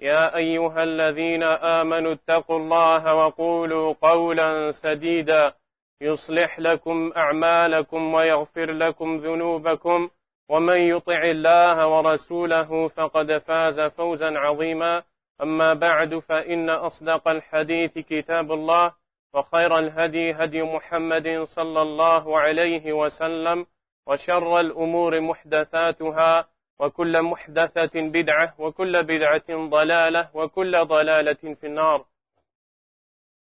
يا أيها الذين آمنوا اتقوا الله وقولوا قولا سديدا يصلح لكم أعمالكم ويغفر لكم ذنوبكم ومن يطع الله ورسوله فقد فاز فوزا عظيما. أما بعد فإن أصدق الحديث كتاب الله وخير الهدي هدي محمد صلى الله عليه وسلم وشر الأمور محدثاتها وكل محدثة بدعة وكل بدعة ضلالة وكل ضلالة في النار.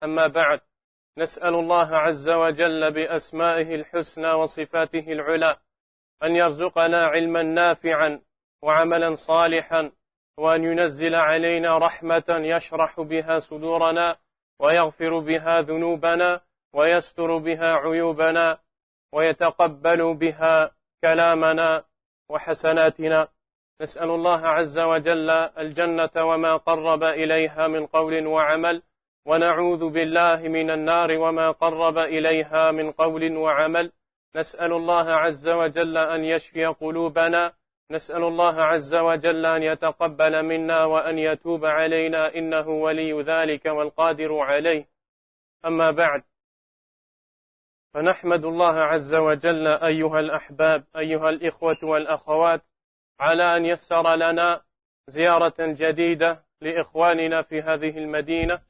أما بعد نسأل الله عز وجل بأسمائه الحسنى وصفاته العلى أن يرزقنا علما نافعا وعملا صالحا وأن ينزل علينا رحمة يشرح بها صدورنا ويغفر بها ذنوبنا ويستر بها عيوبنا ويتقبل بها كلامنا وحسناتنا. نسأل الله عز وجل الجنة وما قرب إليها من قول وعمل ونعوذ بالله من النار وما قرب إليها من قول وعمل. نسأل الله عز وجل أن يشفي قلوبنا. نسأل الله عز وجل أن يتقبل منا وأن يتوب علينا إنه ولي ذلك والقادر عليه. أما بعد فنحمد الله عز وجل أيها الأحباب أيها الإخوة والأخوات على أن يسر لنا زيارة جديدة لإخواننا في هذه المدينة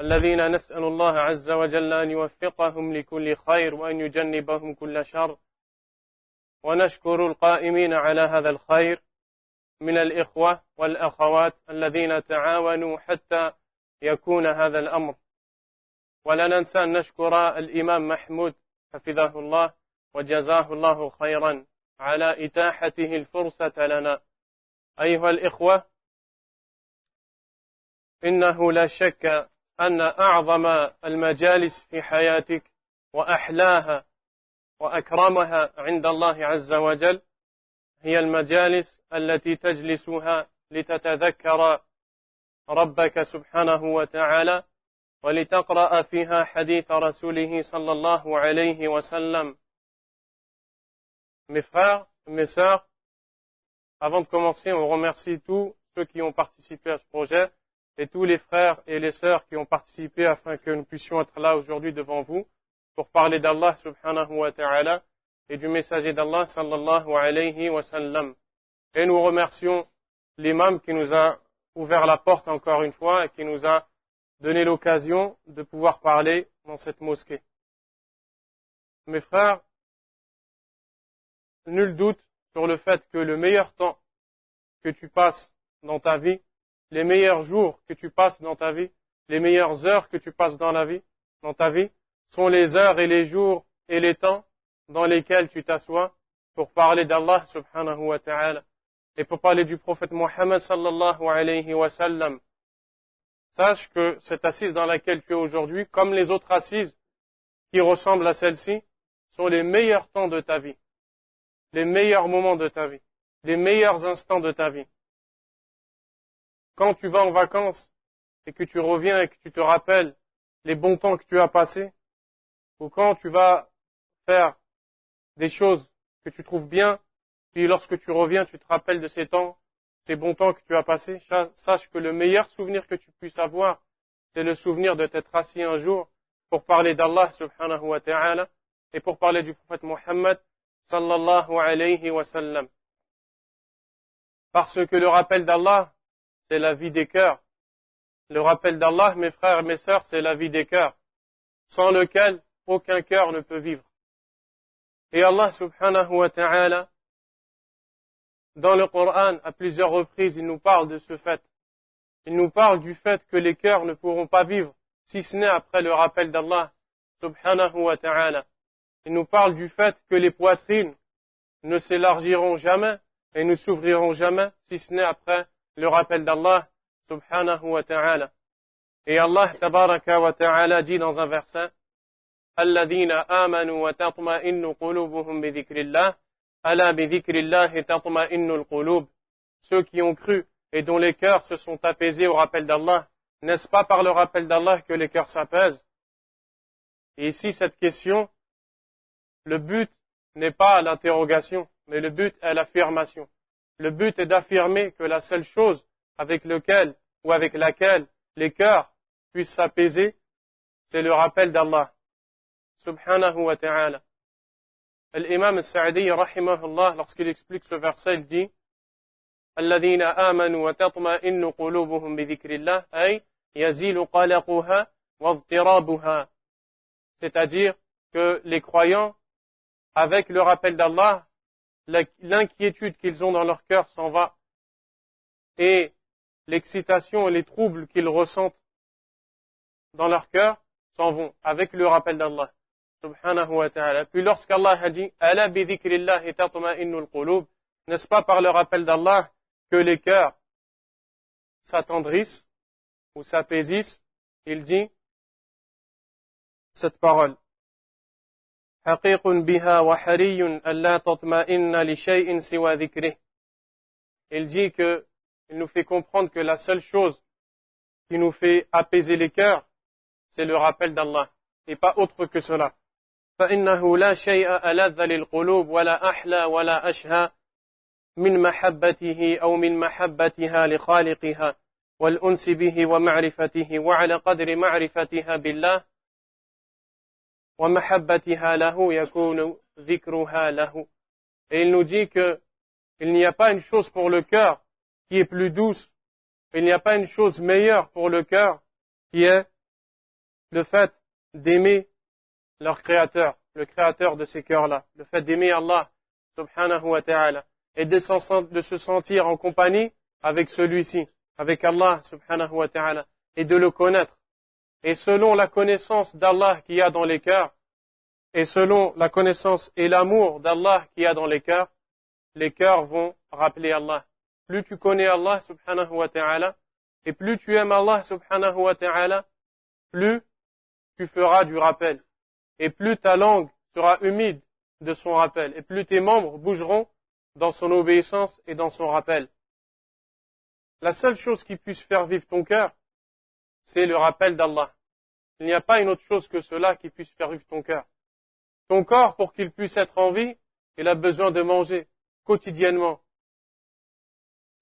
الذين نسأل الله عز وجل أن يوفقهم لكل خير وأن يجنبهم كل شر. ونشكر القائمين على هذا الخير من الإخوة والأخوات الذين تعاونوا حتى يكون هذا الأمر. ولا ننسى أن نشكر الإمام محمود حفظه الله وجزاه الله خيرا على إتاحته الفرصة لنا. أيها الإخوة إنه لا شك أن أعظم المجالس في حياتك وأحلاها وأكرمها عند الله عز وجل هي المجالس التي تجلسها لتتذكر ربك سبحانه وتعالى ولتقرأ فيها حديث رسوله صلى الله عليه وسلم Mes frères, mes sœurs, avant de commencer, on remercie tous ceux qui ont participé à ce projet et tous les frères et les sœurs qui ont participé afin que nous puissions être là aujourd'hui devant vous pour parler d'Allah subhanahu wa ta'ala et du messager d'Allah sallallahu alayhi wa sallam. Et nous remercions l'imam qui nous a ouvert la porte encore une fois et qui nous a donné l'occasion de pouvoir parler dans cette mosquée. Mes frères, nul doute sur le fait que le meilleur temps que tu passes dans ta vie, les meilleurs jours que tu passes dans ta vie, les meilleures heures que tu passes dans la vie, dans ta vie, sont les heures et les jours et les temps dans lesquels tu t'assois pour parler d'Allah subhanahu wa ta'ala et pour parler du prophète Mohammed sallallahu alayhi wa sallam. Sache que cette assise dans laquelle tu es aujourd'hui, comme les autres assises qui ressemblent à celle-ci, sont les meilleurs temps de ta vie les meilleurs moments de ta vie, les meilleurs instants de ta vie. Quand tu vas en vacances et que tu reviens et que tu te rappelles les bons temps que tu as passés, ou quand tu vas faire des choses que tu trouves bien, puis lorsque tu reviens, tu te rappelles de ces temps, ces bons temps que tu as passés, sache que le meilleur souvenir que tu puisses avoir, c'est le souvenir de t'être assis un jour pour parler d'Allah subhanahu wa ta'ala et pour parler du prophète Mohammed sallallahu alayhi wa sallam. Parce que le rappel d'Allah, c'est la vie des cœurs. Le rappel d'Allah, mes frères et mes sœurs, c'est la vie des cœurs. sans lequel aucun cœur ne peut vivre. Et Allah subhanahu wa ta'ala, dans le Coran, à plusieurs reprises, il nous parle de ce fait. Il nous parle du fait que les cœurs ne pourront pas vivre, si ce n'est après le rappel d'Allah subhanahu wa ta'ala. Il nous parle du fait que les poitrines ne s'élargiront jamais et ne s'ouvriront jamais, si ce n'est après le rappel d'Allah subhanahu wa ta'ala. Et Allah tabaraka wa ta'ala dit dans un verset, الذين آمنوا وتطمئن قلوبهم بذكر الله Allah Ceux qui ont cru et dont les cœurs se sont apaisés au rappel d'Allah, n'est-ce pas par le rappel d'Allah que les cœurs s'apaisent? Et ici, cette question, le but n'est pas l'interrogation, mais le but est l'affirmation. Le but est d'affirmer que la seule chose avec laquelle ou avec laquelle les cœurs puissent s'apaiser, c'est le rappel d'Allah. Subhanahu wa ta'ala. L'imam al-Sa'di, rahimahullah, lorsqu'il explique ce verset, il dit الذين آمنوا وتطمئن قلوبهم بذكر الله أي يزيل قلقها واضطرابها c'est-à-dire que les croyants avec le rappel d'Allah l'inquiétude qu'ils ont dans leur cœur s'en va et l'excitation et les troubles qu'ils ressentent dans leur cœur s'en vont avec le rappel d'Allah subhanahu wa ta'ala. Puis lorsqu'Allah a dit, n'est-ce pas par le rappel d'Allah que les cœurs s'attendrissent ou s'apaisissent, il dit cette parole. Il dit que il nous fait comprendre que la seule chose qui nous fait apaiser les cœurs, c'est le rappel d'Allah, et pas autre que cela. فإنه لا شيء ألذ للقلوب ولا أحلى ولا أشهى من محبته أو من محبتها لخالقها والأنس به ومعرفته وعلى قدر معرفتها بالله ومحبتها له يكون ذكرها له. Et il nous dit que il n'y a pas une chose pour le cœur qui est plus douce, il n'y a pas une chose meilleure pour le cœur qui est le fait d'aimer leur créateur, le créateur de ces cœurs-là, le fait d'aimer Allah subhanahu wa ta'ala et de, se sentir en compagnie avec celui-ci, avec Allah subhanahu wa ta'ala et de le connaître. Et selon la connaissance d'Allah qu'il y a dans les cœurs, et selon la connaissance et l'amour d'Allah qu'il y a dans les cœurs, les cœurs vont rappeler Allah. Plus tu connais Allah subhanahu wa ta'ala, et plus tu aimes Allah subhanahu wa ta'ala, plus tu feras du rappel et plus ta langue sera humide de son rappel, et plus tes membres bougeront dans son obéissance et dans son rappel. La seule chose qui puisse faire vivre ton cœur, c'est le rappel d'Allah. Il n'y a pas une autre chose que cela qui puisse faire vivre ton cœur. Ton corps, pour qu'il puisse être en vie, il a besoin de manger quotidiennement.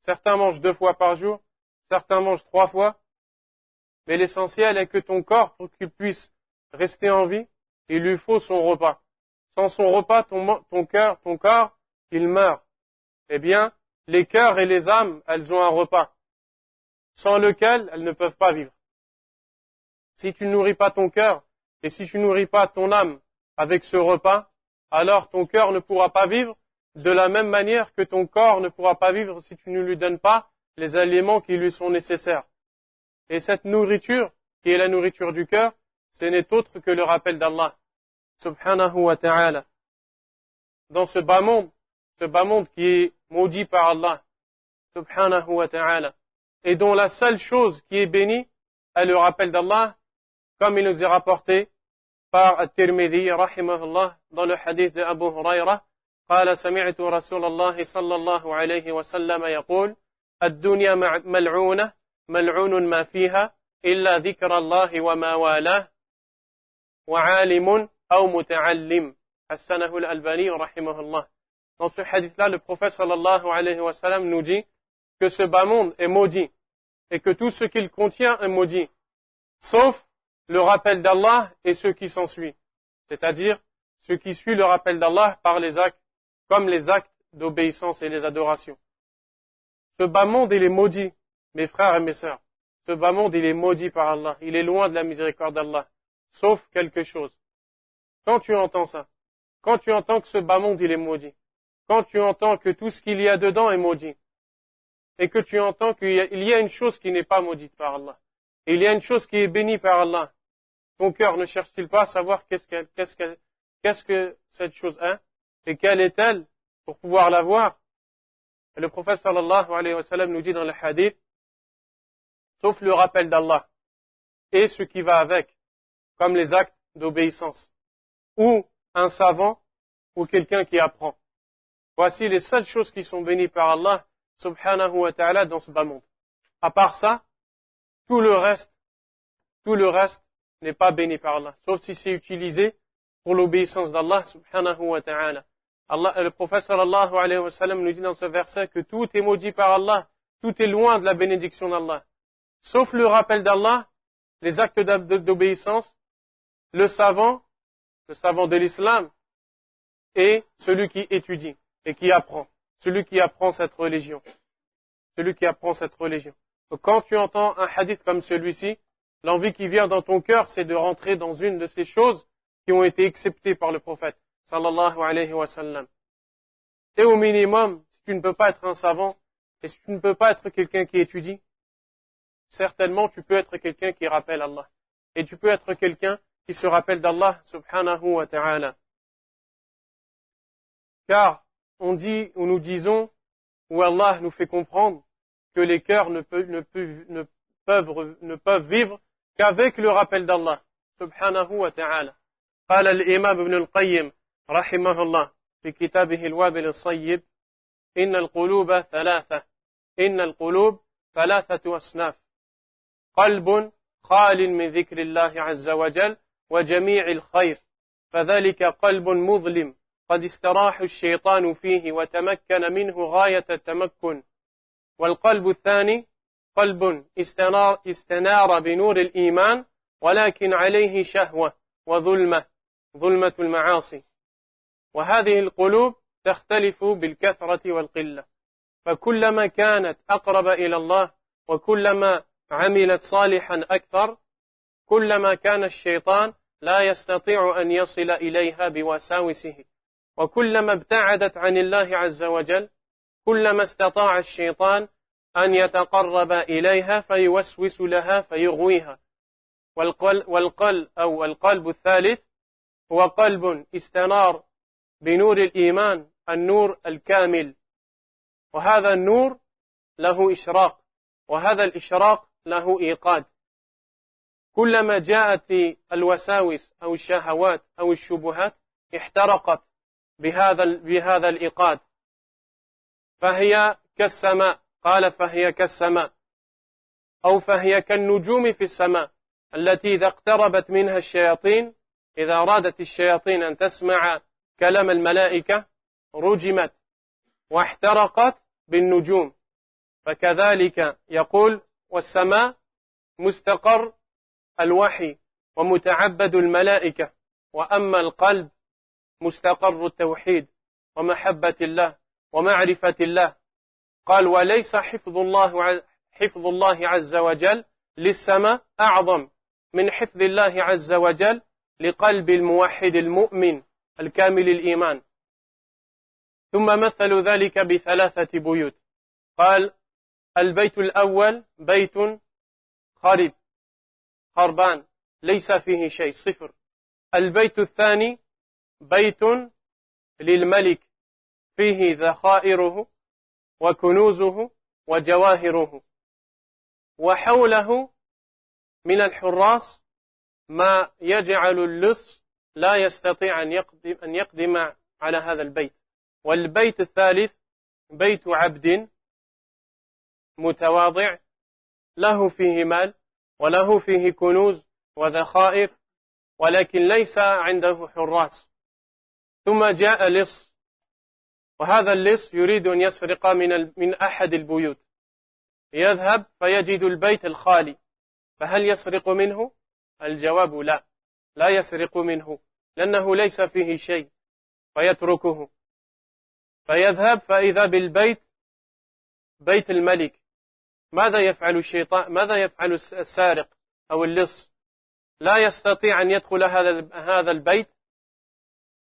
Certains mangent deux fois par jour, certains mangent trois fois, mais l'essentiel est que ton corps, pour qu'il puisse rester en vie, il lui faut son repas. Sans son repas, ton, cœur, ton corps, il meurt. Eh bien, les cœurs et les âmes, elles ont un repas, sans lequel elles ne peuvent pas vivre. Si tu nourris pas ton cœur, et si tu nourris pas ton âme avec ce repas, alors ton cœur ne pourra pas vivre de la même manière que ton corps ne pourra pas vivre si tu ne lui donnes pas les aliments qui lui sont nécessaires. Et cette nourriture, qui est la nourriture du cœur, ce n'est autre que le rappel d'Allah, subhanahu wa ta'ala. Dans ce bas monde, ce bas monde qui est maudit par Allah, subhanahu wa ta'ala, et dont la seule chose qui est bénie est le rappel d'Allah, comme il nous est rapporté par At-Tirmidhi, rahimahullah, dans le hadith de Abu Huraira, قال سمعت رسول الله صلى الله عليه وسلم يقول الدنيا ملعونة ملعون ما فيها إلا ذكر الله وما والاه وعالم أو متعلم حسنه الألباني رحمه الله Dans ce hadith-là, le prophète sallallahu alayhi wa sallam nous dit que ce bas monde est maudit et que tout ce qu'il contient est maudit, sauf le rappel d'Allah et ce qui s'ensuit, c'est-à-dire ce qui suit le rappel d'Allah par les actes, comme les actes d'obéissance et les adorations. Ce bas monde, il est maudit, mes frères et mes sœurs. Ce bas monde, il est maudit par Allah. Il est loin de la miséricorde d'Allah sauf quelque chose. Quand tu entends ça, quand tu entends que ce bas monde il est maudit, quand tu entends que tout ce qu'il y a dedans est maudit, et que tu entends qu'il y a une chose qui n'est pas maudite par Allah, et il y a une chose qui est bénie par Allah, ton cœur ne cherche-t-il pas à savoir qu'est-ce que, qu'est-ce que, qu'est-ce que cette chose est, et quelle est-elle pour pouvoir la voir? Le prophète sallallahu alayhi wa sallam nous dit dans le hadith, sauf le rappel d'Allah, et ce qui va avec, comme les actes d'obéissance, ou un savant, ou quelqu'un qui apprend. Voici les seules choses qui sont bénies par Allah subhanahu wa ta'ala dans ce bas monde. À part ça, tout le reste, tout le reste n'est pas béni par Allah, sauf si c'est utilisé pour l'obéissance d'Allah subhanahu wa ta'ala. Allah, le prophète sallallahu alayhi wa sallam nous dit dans ce verset que tout est maudit par Allah, tout est loin de la bénédiction d'Allah. Sauf le rappel d'Allah, les actes d'obéissance, le savant, le savant de l'islam, et celui qui étudie et qui apprend, celui qui apprend cette religion, celui qui apprend cette religion. Donc quand tu entends un hadith comme celui-ci, l'envie qui vient dans ton cœur, c'est de rentrer dans une de ces choses qui ont été acceptées par le prophète, sallallahu. Et au minimum, si tu ne peux pas être un savant, et si tu ne peux pas être quelqu'un qui étudie, certainement tu peux être quelqu'un qui rappelle Allah. Et tu peux être quelqu'un qui se rappelle d'Allah subhanahu wa ta'ala. Car on dit, ou nous disons, ou Allah nous fait comprendre que les cœurs ne peuvent, ne peuvent, ne peuvent, ne peuvent vivre qu'avec le rappel d'Allah subhanahu wa ta'ala. قال الإمام ابن القيم رحمه الله في كتابه الوابل الصيب إن القلوب ثلاثة إن القلوب ثلاثة أصناف قلب خال من ذكر الله عز وجل وجميع الخير فذلك قلب مظلم قد استراح الشيطان فيه وتمكن منه غاية التمكن. والقلب الثاني قلب استنار, استنار بنور الإيمان ولكن عليه شهوة وظلمة ظلمة المعاصي. وهذه القلوب تختلف بالكثرة والقلة. فكلما كانت أقرب إلى الله وكلما عملت صالحا أكثر كلما كان الشيطان لا يستطيع أن يصل إليها بوساوسه. وكلما ابتعدت عن الله عز وجل كلما استطاع الشيطان أن يتقرب إليها فيوسوس لها فيغويها. والقلب, والقلب أو القلب الثالث هو قلب استنار بنور الإيمان النور الكامل. وهذا النور له إشراق وهذا الإشراق له إيقاد. كلما جاءت الوساوس أو الشهوات أو الشبهات احترقت بهذا بهذا الإيقاد. فهي كالسماء. قال فهي كالسماء. أو فهي كالنجوم في السماء التي إذا اقتربت منها الشياطين إذا أرادت الشياطين أن تسمع كلام الملائكة رجمت واحترقت بالنجوم. فكذلك يقول والسماء مستقر الوحي ومتعبد الملائكة وأما القلب مستقر التوحيد ومحبة الله ومعرفة الله. قال وليس حفظ الله حفظ الله عز وجل للسماء أعظم من حفظ الله عز وجل لقلب الموحد المؤمن الكامل الإيمان. ثم مثلوا ذلك بثلاثة بيوت. قال البيت الأول بيت خرب خربان ليس فيه شيء. صفر. البيت الثاني بيت للملك. فيه ذخائره وكنوزه وجواهره. وحوله من الحراس ما يجعل اللص لا يستطيع أن يقدم, أن يقدم على هذا البيت. والبيت الثالث بيت عبد متواضع. له فيه مال. وله فيه كنوز وذخائر ولكن ليس عنده حراس. ثم جاء لص وهذا اللص يريد أن يسرق من, من أحد البيوت. يذهب فيجد البيت الخالي. فهل يسرق منه؟ الجواب لا. لا يسرق منه لأنه ليس فيه شيء فيتركه. فيذهب فإذا بالبيت بيت الملك. ماذا يفعل الشيطان؟ ماذا يفعل السارق أو اللص؟ لا يستطيع أن يدخل هذا هذا البيت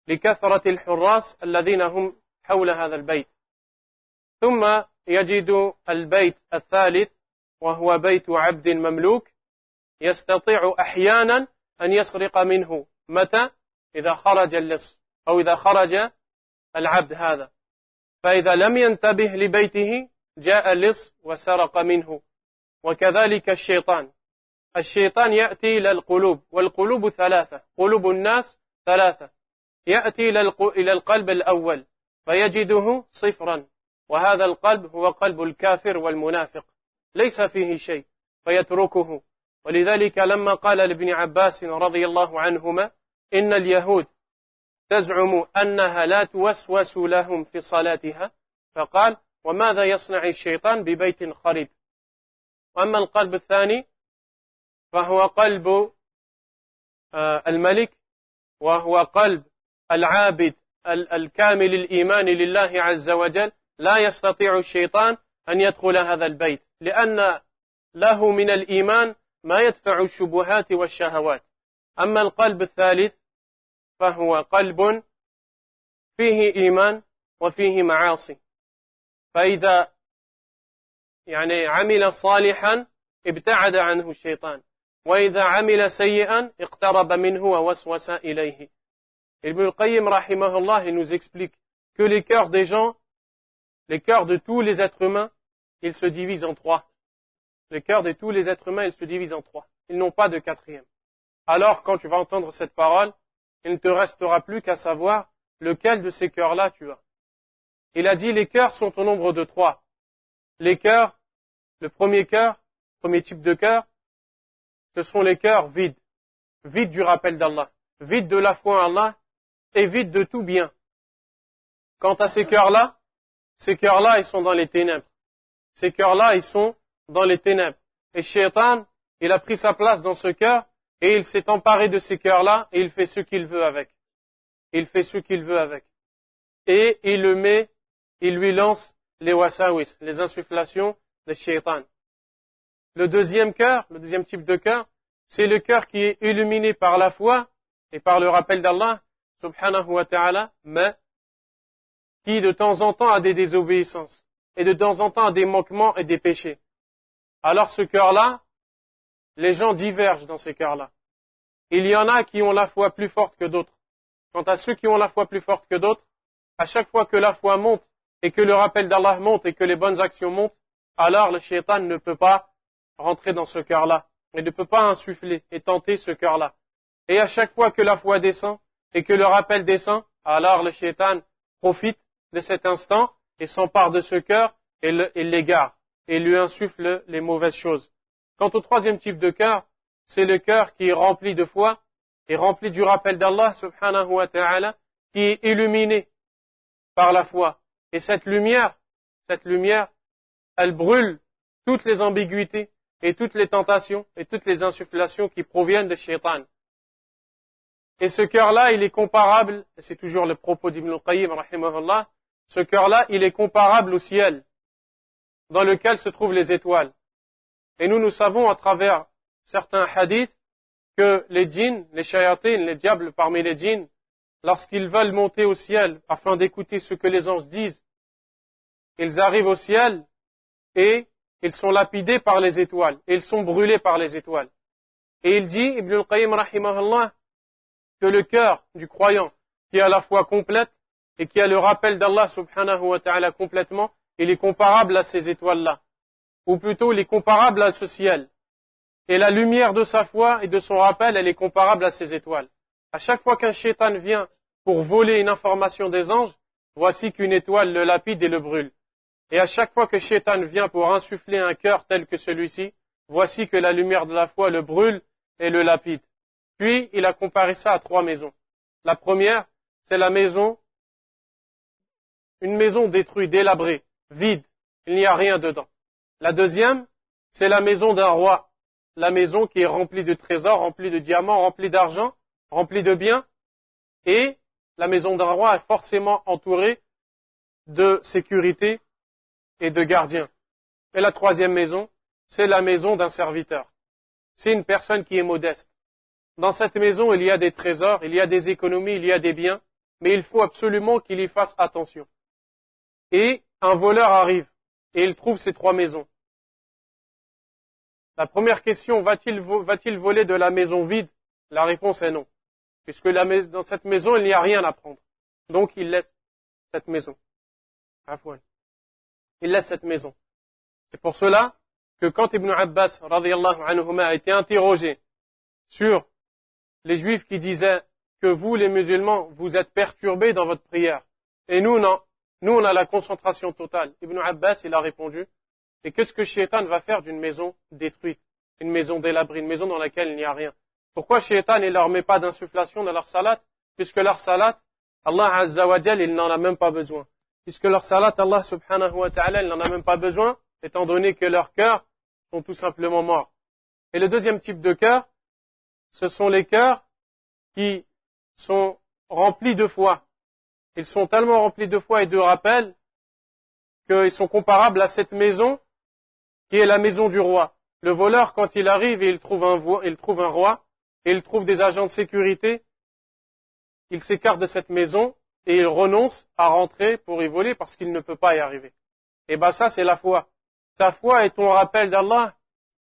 لكثرة الحراس الذين هم حول هذا البيت. ثم يجد البيت الثالث وهو بيت عبد مملوك يستطيع أحيانا أن يسرق منه. متى؟ إذا خرج اللص أو إذا خرج العبد هذا. فإذا لم ينتبه لبيته جاء اللص وسرق منه. وكذلك الشيطان. الشيطان يأتي إلى القلوب والقلوب ثلاثة قلوب الناس ثلاثة. يأتي إلى القلب الأول فيجده صفرا. وهذا القلب هو قلب الكافر والمنافق. ليس فيه شيء فيتركه. ولذلك لما قال لابن عباس رضي الله عنهما إن اليهود تزعم أنها لا توسوس لهم في صلاتها فقال وماذا يصنع الشيطان ببيت خريب؟ وأما القلب الثاني فهو قلب آه، الملك وهو قلب العابد الكامل الإيمان لله عز وجل لا يستطيع الشيطان أن يدخل هذا البيت لأن له من الإيمان ما يدفع الشبهات والشهوات. أما القلب الثالث فهو قلب فيه إيمان وفيه معاصي. فإذا يعني عمل صالحا ابتعد عنه الشيطان وإذا عمل سيئا اقترب منه ووسوس إليه Ibn al-Qayyim rahimahullah il nous explique que les cœurs des gens, les cœurs de tous les êtres humains, ils se divisent en trois. Les cœurs de tous les êtres humains, ils se divisent en trois. Ils n'ont pas de quatrième. Alors, quand tu vas entendre cette parole, il ne te restera plus qu'à savoir lequel de ces cœurs-là tu as. Il a dit les cœurs sont au nombre de trois. Les cœurs, le premier cœur, premier type de cœur, ce sont les cœurs vides, vides du rappel d'Allah, vides de la foi en Allah et vides de tout bien. Quant à ces cœurs-là, ces cœurs-là, ils sont dans les ténèbres. Ces cœurs-là, ils sont dans les ténèbres. Et Shaitan, il a pris sa place dans ce cœur et il s'est emparé de ces cœurs-là et il fait ce qu'il veut avec. Il fait ce qu'il veut avec. Et il le met, il lui lance les wasawis, les insufflations de Shaitan. Le deuxième cœur, le deuxième type de cœur, c'est le cœur qui est illuminé par la foi et par le rappel d'Allah, subhanahu wa ta'ala, mais qui de temps en temps a des désobéissances et de temps en temps a des manquements et des péchés. Alors ce cœur-là, les gens divergent dans ces cœurs-là. Il y en a qui ont la foi plus forte que d'autres. Quant à ceux qui ont la foi plus forte que d'autres, à chaque fois que la foi monte et que le rappel d'Allah monte et que les bonnes actions montent, alors le shaitan ne peut pas rentrer dans ce cœur-là et ne peut pas insuffler et tenter ce cœur-là. Et à chaque fois que la foi descend et que le rappel descend, alors le shaitan profite de cet instant et s'empare de ce cœur et l'égare et lui insuffle les mauvaises choses. Quant au troisième type de cœur, c'est le cœur qui est rempli de foi et rempli du rappel d'Allah subhanahu wa ta'ala, qui est illuminé par la foi. Et cette lumière, cette lumière, elle brûle toutes les ambiguïtés et toutes les tentations et toutes les insufflations qui proviennent de shaitan. Et ce cœur-là, il est comparable, et c'est toujours le propos d'Ibn al-Qayyim, ce cœur-là, il est comparable au ciel, dans lequel se trouvent les étoiles. Et nous, nous savons à travers certains hadiths que les djinns, les shayatines, les diables parmi les djinns, lorsqu'ils veulent monter au ciel afin d'écouter ce que les anges disent, ils arrivent au ciel et ils sont lapidés par les étoiles, et ils sont brûlés par les étoiles. Et il dit, Ibn al-Qayyim rahimahullah, que le cœur du croyant qui a la foi complète et qui a le rappel d'Allah subhanahu wa ta'ala complètement, il est comparable à ces étoiles-là. Ou plutôt, il est comparable à ce ciel. Et la lumière de sa foi et de son rappel, elle est comparable à ces étoiles. À chaque fois qu'un shaitan vient pour voler une information des anges, voici qu'une étoile le lapide et le brûle. Et à chaque fois que Shaitan vient pour insuffler un cœur tel que celui-ci, voici que la lumière de la foi le brûle et le lapide. Puis il a comparé ça à trois maisons. La première, c'est la maison, une maison détruite, délabrée, vide, il n'y a rien dedans. La deuxième, c'est la maison d'un roi, la maison qui est remplie de trésors, remplie de diamants, remplie d'argent, remplie de biens, et la maison d'un roi est forcément entourée de sécurité et de gardien. Et la troisième maison, c'est la maison d'un serviteur. C'est une personne qui est modeste. dans cette maison, il y a des trésors, il y a des économies, il y a des biens, mais il faut absolument qu'il y fasse attention. Et un voleur arrive et il trouve ces trois maisons. La première question, va-t-il voler de la maison vide? La réponse est non, puisque dans cette maison, il n'y a rien à prendre. Donc il laisse cette maison. Il laisse cette maison. C'est pour cela que quand Ibn Abbas anhuma, a été interrogé sur les juifs qui disaient que vous, les musulmans, vous êtes perturbés dans votre prière, et nous, non, nous, on a la concentration totale. Ibn Abbas, il a répondu, et qu'est-ce que Shaitan va faire d'une maison détruite, une maison délabrée, une maison dans laquelle il n'y a rien? Pourquoi Shaitan ne leur met pas d'insufflation dans leur salat? Puisque leur salat, Allah Azza wa il n'en a même pas besoin. Puisque leur salat, Allah subhanahu wa ta'ala, il n'en a même pas besoin, étant donné que leurs cœurs sont tout simplement morts. Et le deuxième type de cœur, ce sont les cœurs qui sont remplis de foi. Ils sont tellement remplis de foi et de rappel qu'ils sont comparables à cette maison qui est la maison du roi. Le voleur, quand il arrive et il trouve un, il trouve un roi, et il trouve des agents de sécurité, il s'écarte de cette maison et il renonce à rentrer pour y voler parce qu'il ne peut pas y arriver. Et ben ça, c'est la foi. Ta foi est ton rappel d'Allah.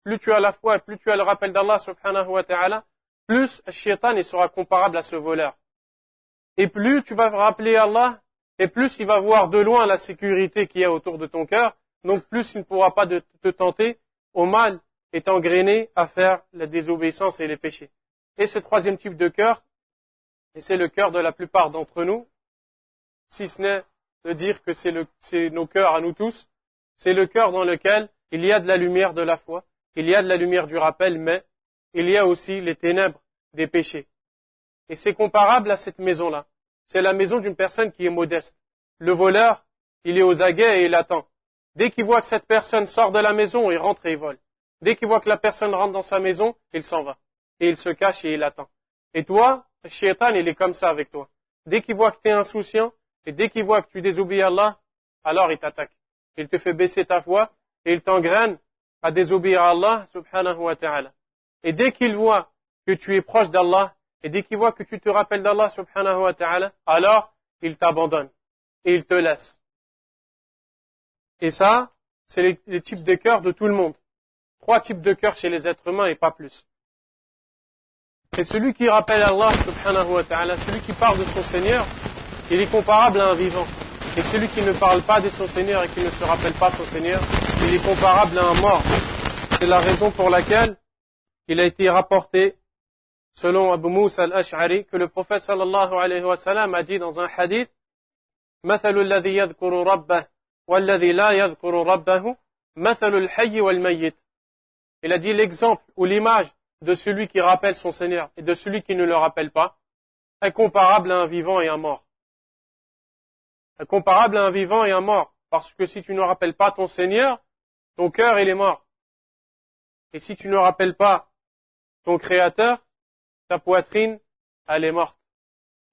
Plus tu as la foi et plus tu as le rappel d'Allah subhanahu wa ta'ala, plus shaitan sera comparable à ce voleur. Et plus tu vas rappeler Allah, et plus il va voir de loin la sécurité qui est autour de ton cœur, donc plus il ne pourra pas te tenter au mal et t'engrainer à faire la désobéissance et les péchés. Et ce troisième type de cœur, et c'est le cœur de la plupart d'entre nous, si ce n'est de dire que c'est nos cœurs à nous tous, c'est le cœur dans lequel il y a de la lumière de la foi, il y a de la lumière du rappel, mais il y a aussi les ténèbres des péchés. Et c'est comparable à cette maison-là. C'est la maison d'une personne qui est modeste. Le voleur, il est aux aguets et il attend. Dès qu'il voit que cette personne sort de la maison, il rentre et il vole. Dès qu'il voit que la personne rentre dans sa maison, il s'en va. Et il se cache et il attend. Et toi, le shaitan, il est comme ça avec toi. Dès qu'il voit que tu es insouciant, et dès qu'il voit que tu désobéis à Allah, alors il t'attaque. Il te fait baisser ta foi, et il t'engraine à désobéir à Allah, subhanahu wa ta'ala. Et dès qu'il voit que tu es proche d'Allah, et dès qu'il voit que tu te rappelles d'Allah subhanahu wa ta'ala, alors il t'abandonne et il te laisse. Et ça, c'est les, types de cœurs de tout le monde. Trois types de cœurs chez les êtres humains et pas plus. Et celui qui rappelle Allah subhanahu wa ta'ala, celui qui parle de son Seigneur, il est comparable à un vivant. Et celui qui ne parle pas de son Seigneur et qui ne se rappelle pas son Seigneur, il est comparable à un mort. C'est la raison pour laquelle il a été rapporté, selon Abu Musa al-Ash'ari, que le prophète sallallahu alayhi wa sallam a dit dans un hadith, مثل الذي يذكر ربه والذي لا يذكر ربه مثل الحي والميت. Il a dit l'exemple ou l'image de celui qui rappelle son Seigneur et de celui qui ne le rappelle pas est comparable à un vivant et un mort. Est comparable à un vivant et un mort. Parce que si tu ne rappelles pas ton Seigneur, ton cœur il est mort. Et si tu ne rappelles pas ton Créateur, ta poitrine, elle est morte.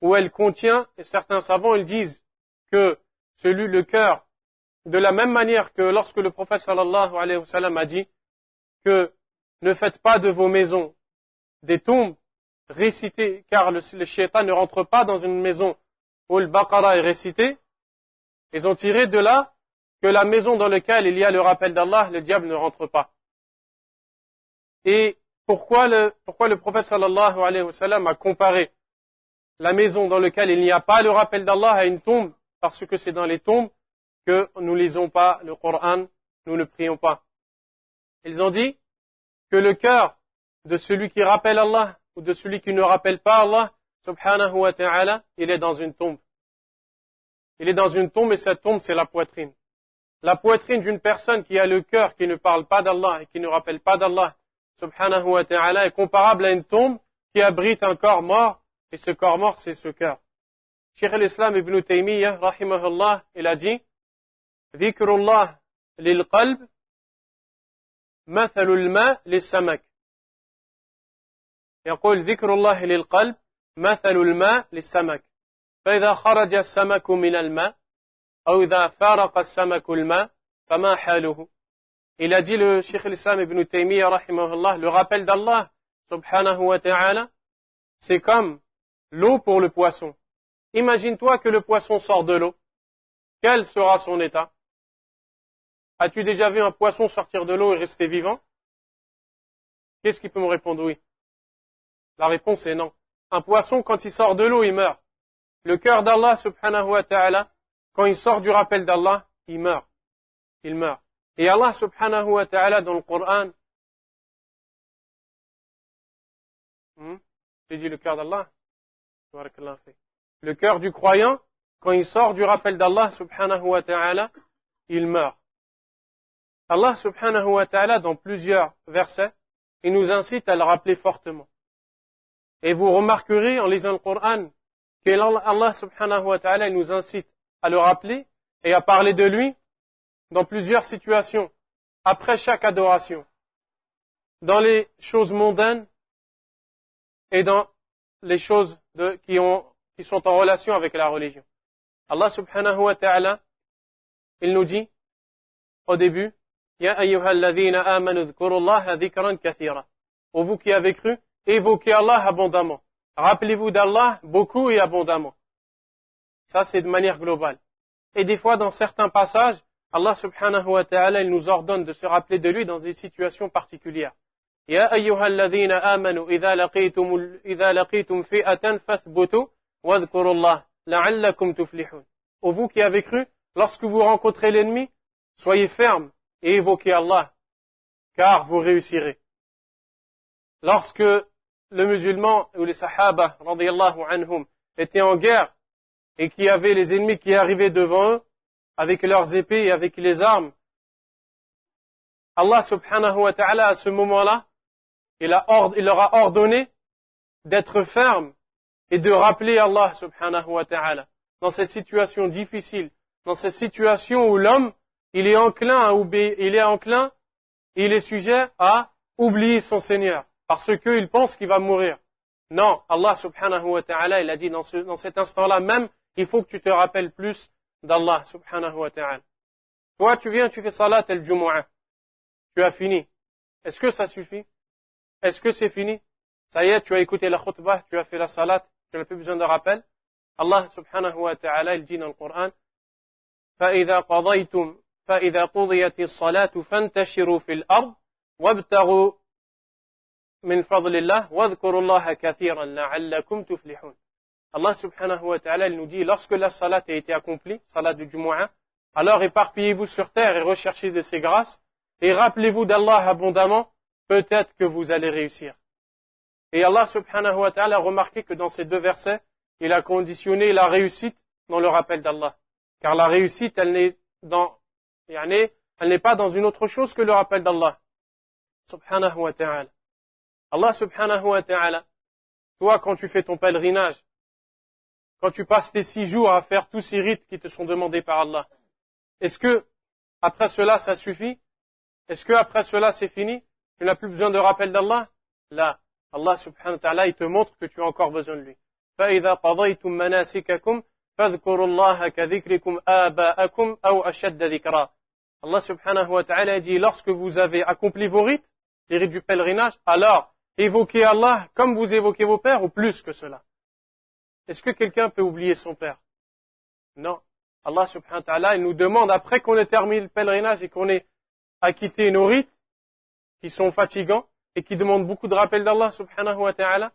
Ou elle contient, et certains savants, ils disent que celui, le cœur, de la même manière que lorsque le prophète sallallahu alayhi wa sallam a dit que ne faites pas de vos maisons des tombes récitées, car le, le ne rentre pas dans une maison où le Baqarah est récité, ils ont tiré de là que la maison dans laquelle il y a le rappel d'Allah, le diable ne rentre pas. Et pourquoi le, pourquoi le prophète sallallahu alayhi wa sallam a comparé la maison dans laquelle il n'y a pas le rappel d'Allah à une tombe Parce que c'est dans les tombes que nous lisons pas le Coran, nous ne prions pas. Ils ont dit que le cœur de celui qui rappelle Allah ou de celui qui ne rappelle pas Allah, subhanahu wa ta'ala, il est dans une tombe. Il est dans une tombe et cette tombe, c'est la poitrine. La poitrine d'une personne qui a le cœur qui ne parle pas d'Allah et qui ne rappelle pas d'Allah, subhanahu wa ta'ala, est comparable à une tombe qui abrite un corps mort et ce corps mort, c'est ce cœur. Cheikh al-Islam ibn Taymiyyah, rahimahullah, il a dit, Dhikrullah lil-qalb, مثل الماء للسمك. يقول ذكر الله للقلب مثل الماء للسمك. فإذا خرج السمك من الماء أو إذا فارق السمك الماء فما حاله؟ إلى جيل الشيخ الإسلام ابن تيمية رحمه الله le rappel سبحانه وتعالى. C'est comme l'eau pour le poisson. Imagine-toi que le poisson sort de l'eau. Quel sera son état? As-tu déjà vu un poisson sortir de l'eau et rester vivant? Qu'est-ce qui peut me répondre oui? La réponse est non. Un poisson, quand il sort de l'eau, il meurt. Le cœur d'Allah subhanahu wa ta'ala, quand il sort du rappel d'Allah, il meurt. Il meurt. Et Allah subhanahu wa ta'ala dans le Coran, hmm, j'ai dit le cœur d'Allah, le cœur du croyant, quand il sort du rappel d'Allah subhanahu wa ta'ala, il meurt. Allah subhanahu wa ta'ala, dans plusieurs versets, il nous incite à le rappeler fortement. Et vous remarquerez en lisant le Coran que Allah subhanahu wa ta'ala nous incite à le rappeler et à parler de lui dans plusieurs situations, après chaque adoration, dans les choses mondaines et dans les choses qui, qui sont en relation avec la religion. Allah subhanahu wa ta'ala, il nous dit au début, Ya amanu dhikran kathira. Ô vous qui avez cru, évoquez Allah abondamment. Rappelez-vous d'Allah beaucoup et abondamment. Ça, c'est de manière globale. Et des fois, dans certains passages, Allah subhanahu wa ta'ala, il nous ordonne de se rappeler de lui dans des situations particulières. Laqitum fi'atan fathbutu wadhkurullah la'allakum tuflihun. Ô vous qui avez cru, lorsque vous rencontrez l'ennemi, soyez fermes et évoquez Allah, car vous réussirez. Lorsque le musulman ou les sahaba, radiallahu anhum, étaient en guerre et qu'il y avait les ennemis qui arrivaient devant eux avec leurs épées et avec les armes, Allah subhanahu wa ta'ala à ce moment-là, il, leur a ordonné d'être fermes et de rappeler Allah subhanahu wa ta'ala dans cette situation difficile, dans cette situation où l'homme il est enclin à oublier, il est enclin, il est sujet à oublier son Seigneur, parce qu'il pense qu'il va mourir. Non, Allah subhanahu wa ta'ala, il a dit dans, cet instant-là même, il faut que tu te rappelles plus d'Allah subhanahu wa ta'ala. Toi, tu viens, tu fais salat el jumu'ah. Tu as fini. Est-ce que ça suffit? Est-ce que c'est fini? Ça y est, tu as écouté la khutbah, tu as fait la salat, tu n'as plus besoin de rappel. Allah subhanahu wa ta'ala, il dit dans le Coran, فَإِذَا قَضَيْتُمْ فإذا قضيت الصلاة فانتشروا في الأرض وابتغوا من فضل الله واذكروا الله كثيرا لعلكم تفلحون Allah subhanahu wa ta'ala nous dit, lorsque la salat a été accomplie, salat du Jumu'ah, alors éparpillez-vous sur terre et recherchez de ses grâces, et rappelez-vous d'Allah abondamment, peut-être que vous allez réussir. Et Allah subhanahu wa ta'ala a remarqué que dans ces deux versets, il a conditionné la réussite dans le rappel d'Allah. Car la réussite, elle n'est dans elle n'est pas dans une autre chose que le rappel d'Allah. Subhanahu wa ta'ala. Allah subhanahu wa ta'ala, toi quand tu fais ton pèlerinage, quand tu passes tes six jours à faire tous ces rites qui te sont demandés par Allah, est-ce que après cela ça suffit Est-ce que après cela c'est fini Tu n'as plus besoin de rappel d'Allah Là, Allah subhanahu wa ta'ala, il te montre que tu as encore besoin de lui. فإذا قضيتم مناسككم فاذكروا الله كذكركم آباءكم أو أشد ذكرا Allah subhanahu wa ta'ala dit, lorsque vous avez accompli vos rites, les rites du pèlerinage, alors évoquez Allah comme vous évoquez vos pères ou plus que cela. Est-ce que quelqu'un peut oublier son père Non. Allah subhanahu wa ta'ala, il nous demande, après qu'on ait terminé le pèlerinage et qu'on ait acquitté nos rites, qui sont fatigants et qui demandent beaucoup de rappel d'Allah subhanahu wa ta'ala,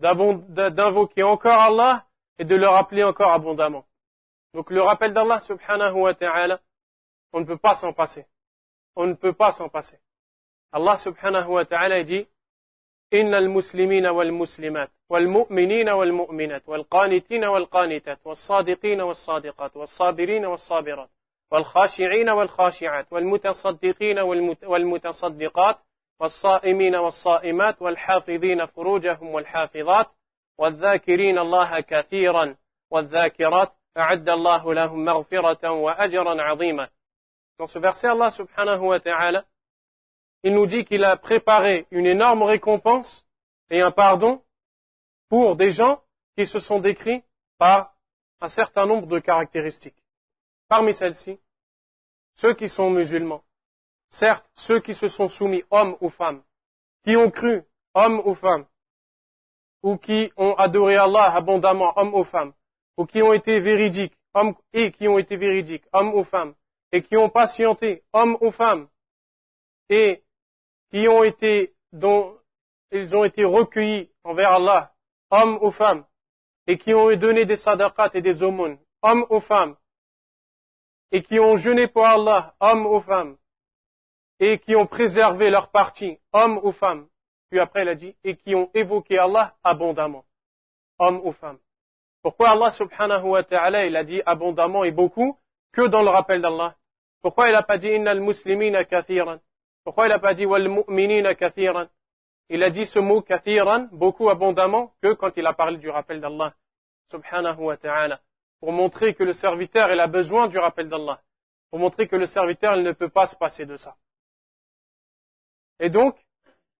d'invoquer encore Allah et de le rappeler encore abondamment. Donc le rappel d'Allah subhanahu wa ta'ala, on ne peut pas s'en passer. On ne peut pas s'en passer. Allah subhanahu wa ta'ala dit إن المسلمين والمسلمات والمؤمنين والمؤمنات والقانتين والقانتات والصادقين والصادقات والصابرين والصابرات والخاشعين والخاشعات والمتصدقين والمتصدقات والصائمين والصائمات والحافظين فروجهم والحافظات والذاكرين الله كثيرا والذاكرات أعد الله لهم مغفرة وأجرا عظيما Dans ce verset, Allah subhanahu wa ta'ala, il nous dit qu'il a préparé une énorme récompense et un pardon pour des gens qui se sont décrits par un certain nombre de caractéristiques. Parmi celles-ci, ceux qui sont musulmans, certes ceux qui se sont soumis, hommes ou femmes, qui ont cru, hommes ou femmes, ou qui ont adoré Allah abondamment, hommes ou femmes, ou qui ont été véridiques, hommes et qui ont été véridiques, hommes ou femmes, et qui ont patienté, hommes ou femmes, et qui ont été, dont ils ont été recueillis envers Allah, hommes ou femmes, et qui ont donné des sadaqat et des aumônes, hommes ou femmes, et qui ont jeûné pour Allah, hommes ou femmes, et qui ont préservé leur partie, hommes ou femmes, puis après il a dit, et qui ont évoqué Allah abondamment, hommes ou femmes. Pourquoi Allah subhanahu wa ta'ala, il a dit abondamment et beaucoup que dans le rappel d'Allah? Pourquoi il n'a pas dit innal muslimina kathiran? Pourquoi il n'a pas dit wal mu'minina kathiran? Il a dit ce mot kathiran, beaucoup abondamment, que quand il a parlé du rappel d'Allah subhanahu wa ta'ala. Pour montrer que le serviteur, il a besoin du rappel d'Allah. Pour montrer que le serviteur, il ne peut pas se passer de ça. Et donc,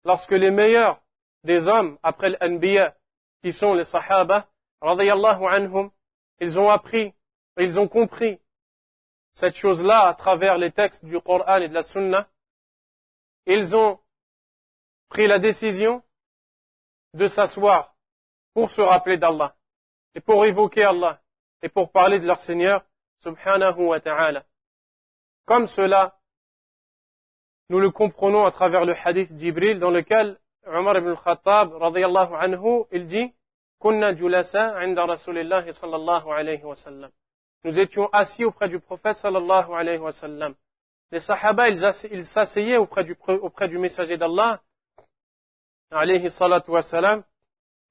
lorsque les meilleurs des hommes, après l'Anbiya, qui sont les Sahaba, anhum, ils ont appris, ils ont compris cette chose-là à travers les textes du Coran et de la Sunna. Ils ont pris la décision de s'asseoir pour se rappeler d'Allah et pour évoquer Allah et pour parler de leur Seigneur subhanahu wa ta'ala. Comme cela, nous le comprenons à travers le hadith d'Ibril dans lequel Omar ibn al-Khattab anhu, il dit nous étions assis auprès du prophète sallallahu alayhi wa sallam. Les sahaba, ils s'asseyaient auprès du, messager d'Allah, alayhi salatu wa sallam,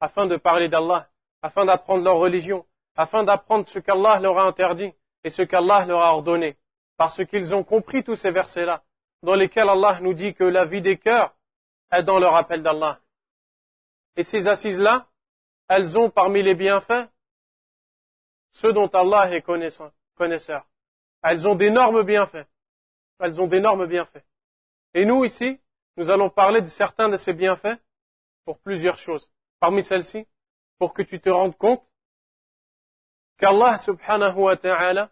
afin de parler d'Allah, afin d'apprendre leur religion, afin d'apprendre ce qu'Allah leur a interdit et ce qu'Allah leur a ordonné. Parce qu'ils ont compris tous ces versets-là, dans lesquels Allah nous dit que la vie des cœurs est dans le rappel d'Allah. Et ces assises-là, elles ont parmi les bienfaits ceux dont Allah est connaisseur. Elles ont d'énormes bienfaits. Elles ont d'énormes bienfaits. Et nous ici, nous allons parler de certains de ces bienfaits pour plusieurs choses. Parmi celles-ci, pour que tu te rendes compte qu'Allah subhanahu wa ta'ala,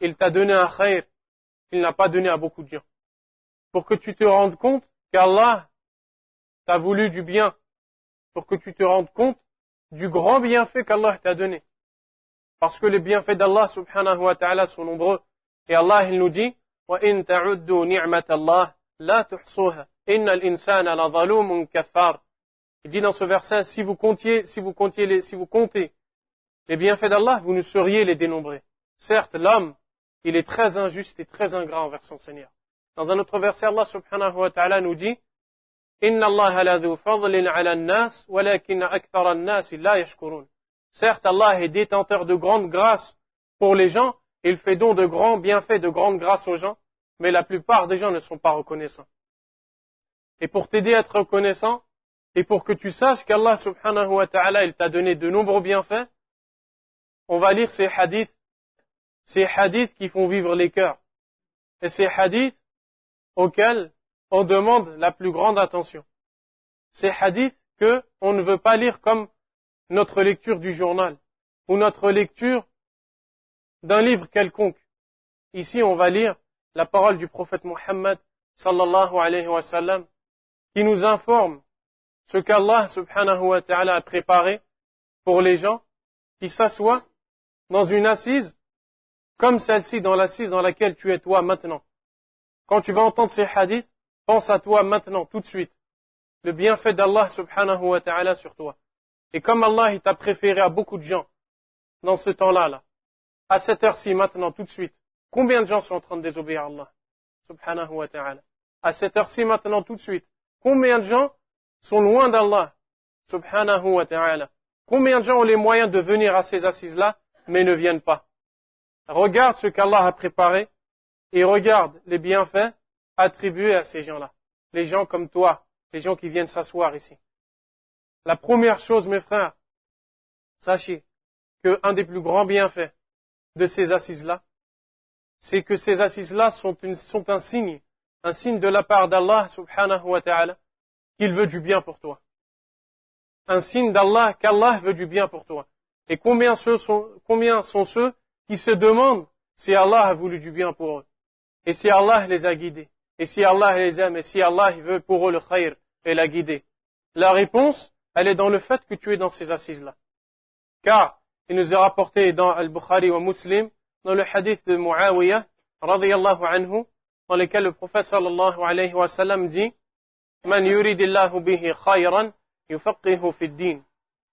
il t'a donné un khair qu'il n'a pas donné à beaucoup de gens Pour que tu te rendes compte qu'Allah t'a voulu du bien. Pour que tu te rendes compte du grand bienfait qu'Allah t'a donné. Parce que les bienfaits d'Allah subhanahu wa ta'ala sont nombreux. Et Allah, il nous dit, وَإِن تَعُدُّوا نِعْمَةَ اللَّهِ لَا تُحْصُوهَا إِنَّ الْإِنسَانَ لَظَلُومٌ كَفَّارٌ Il dit dans ce verset, si vous comptiez, si vous comptiez les, si vous comptez les bienfaits d'Allah, vous ne sauriez les dénombrer. Certes, l'homme, il est très injuste et très ingrat envers son Seigneur. Dans un autre verset, Allah subhanahu wa ta'ala nous dit, Inna Allah fadlin ala nas, nas Certes, Allah est détenteur de grandes grâces pour les gens, il fait don de grands bienfaits, de grandes grâces aux gens, mais la plupart des gens ne sont pas reconnaissants. Et pour t'aider à être reconnaissant, et pour que tu saches qu'Allah subhanahu wa ta'ala, il t'a donné de nombreux bienfaits, on va lire ces hadiths, ces hadiths qui font vivre les cœurs. Et ces hadiths auxquels on demande la plus grande attention. Ces hadiths que on ne veut pas lire comme notre lecture du journal ou notre lecture d'un livre quelconque. Ici, on va lire la parole du prophète Mohammed sallallahu alayhi wa sallam qui nous informe ce qu'Allah subhanahu wa ta'ala a préparé pour les gens qui s'assoient dans une assise comme celle-ci dans l'assise dans laquelle tu es toi maintenant. Quand tu vas entendre ces hadiths, Pense à toi maintenant, tout de suite, le bienfait d'Allah subhanahu wa ta'ala sur toi. Et comme Allah t'a préféré à beaucoup de gens dans ce temps-là, là, à cette heure-ci, maintenant, tout de suite, combien de gens sont en train de désobéir à Allah subhanahu wa ta'ala? À cette heure-ci, maintenant, tout de suite, combien de gens sont loin d'Allah subhanahu wa ta'ala? Combien de gens ont les moyens de venir à ces assises-là, mais ne viennent pas? Regarde ce qu'Allah a préparé et regarde les bienfaits attribué à ces gens-là. Les gens comme toi, les gens qui viennent s'asseoir ici. La première chose, mes frères, sachez qu'un des plus grands bienfaits de ces assises-là, c'est que ces assises-là sont, sont un signe, un signe de la part d'Allah subhanahu wa ta'ala, qu'il veut du bien pour toi. Un signe d'Allah qu'Allah veut du bien pour toi. Et combien, ceux sont, combien sont ceux qui se demandent si Allah a voulu du bien pour eux? Et si Allah les a guidés et si Allah les aime, et si Allah veut pour eux le khair et la guider La réponse, elle est dans le fait que tu es dans ces assises-là. Car il nous est rapporté dans Al-Bukhari ou Muslim, dans le hadith de Muawiyah, radiyallahu anhu, dans lequel le prophète sallallahu alayhi wa sallam dit, Man yuridillahu bihi khayran, yufaqihu fi din.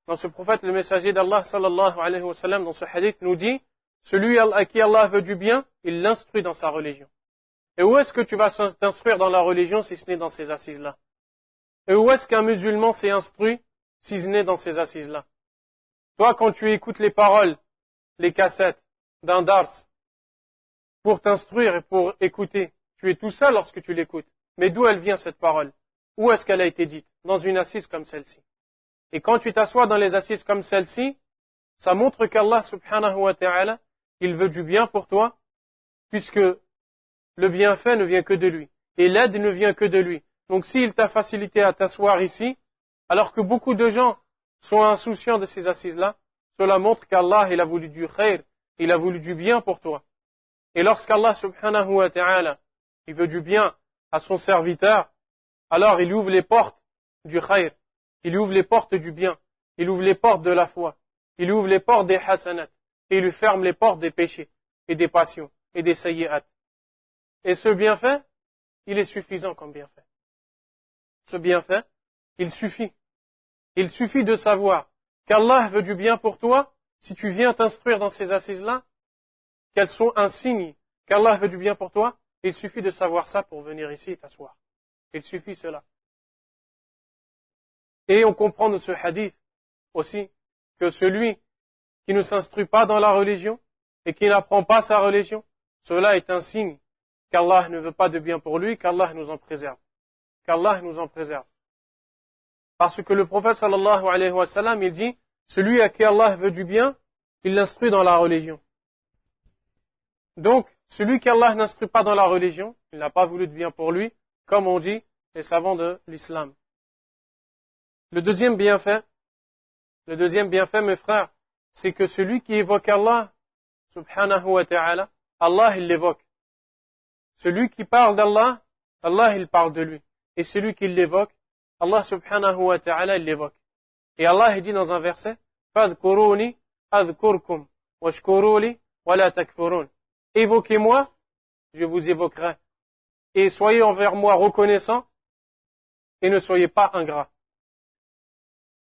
Dans ce prophète, le messager d'Allah sallallahu alayhi wa sallam, dans ce hadith, nous dit, celui à qui Allah veut du bien, il l'instruit dans sa religion. Et où est-ce que tu vas t'instruire dans la religion si ce n'est dans ces assises-là? Et où est-ce qu'un musulman s'est instruit si ce n'est dans ces assises-là? Toi, quand tu écoutes les paroles, les cassettes d'un dars, pour t'instruire et pour écouter, tu es tout seul lorsque tu l'écoutes. Mais d'où elle vient cette parole? Où est-ce qu'elle a été dite? Dans une assise comme celle-ci. Et quand tu t'assois dans les assises comme celle-ci, ça montre qu'Allah subhanahu wa ta'ala, il veut du bien pour toi, puisque le bienfait ne vient que de lui, et l'aide ne vient que de lui. Donc s'il t'a facilité à t'asseoir ici, alors que beaucoup de gens sont insouciants de ces assises-là, cela montre qu'Allah, il a voulu du khair, il a voulu du bien pour toi. Et lorsqu'Allah subhanahu wa ta'ala, il veut du bien à son serviteur, alors il ouvre les portes du khair, il ouvre les portes du bien, il ouvre les portes de la foi, il ouvre les portes des hasanat, et il lui ferme les portes des péchés, et des passions, et des sayyi'at. Et ce bienfait, il est suffisant comme bienfait. Ce bienfait, il suffit. Il suffit de savoir qu'Allah veut du bien pour toi si tu viens t'instruire dans ces assises-là, qu'elles sont un signe qu'Allah veut du bien pour toi. Il suffit de savoir ça pour venir ici et t'asseoir. Il suffit cela. Et on comprend de ce hadith aussi que celui qui ne s'instruit pas dans la religion et qui n'apprend pas sa religion, cela est un signe qu'Allah ne veut pas de bien pour lui, qu'Allah nous en préserve. Qu'Allah nous en préserve. Parce que le prophète sallallahu alayhi wa sallam, il dit, celui à qui Allah veut du bien, il l'instruit dans la religion. Donc, celui qui Allah n'instruit pas dans la religion, il n'a pas voulu de bien pour lui, comme on dit les savants de l'islam. Le deuxième bienfait, le deuxième bienfait, mes frères, c'est que celui qui évoque Allah, subhanahu wa ta'ala, Allah, il l'évoque. Celui qui parle d'Allah, Allah il parle de lui. Et celui qui l'évoque, Allah subhanahu wa ta'ala il l'évoque. Et Allah il dit dans un verset, Fadkuruni adkurkum washkuruli wa la takfurun. Évoquez-moi, je vous évoquerai. Et soyez envers moi reconnaissants et ne soyez pas ingrats.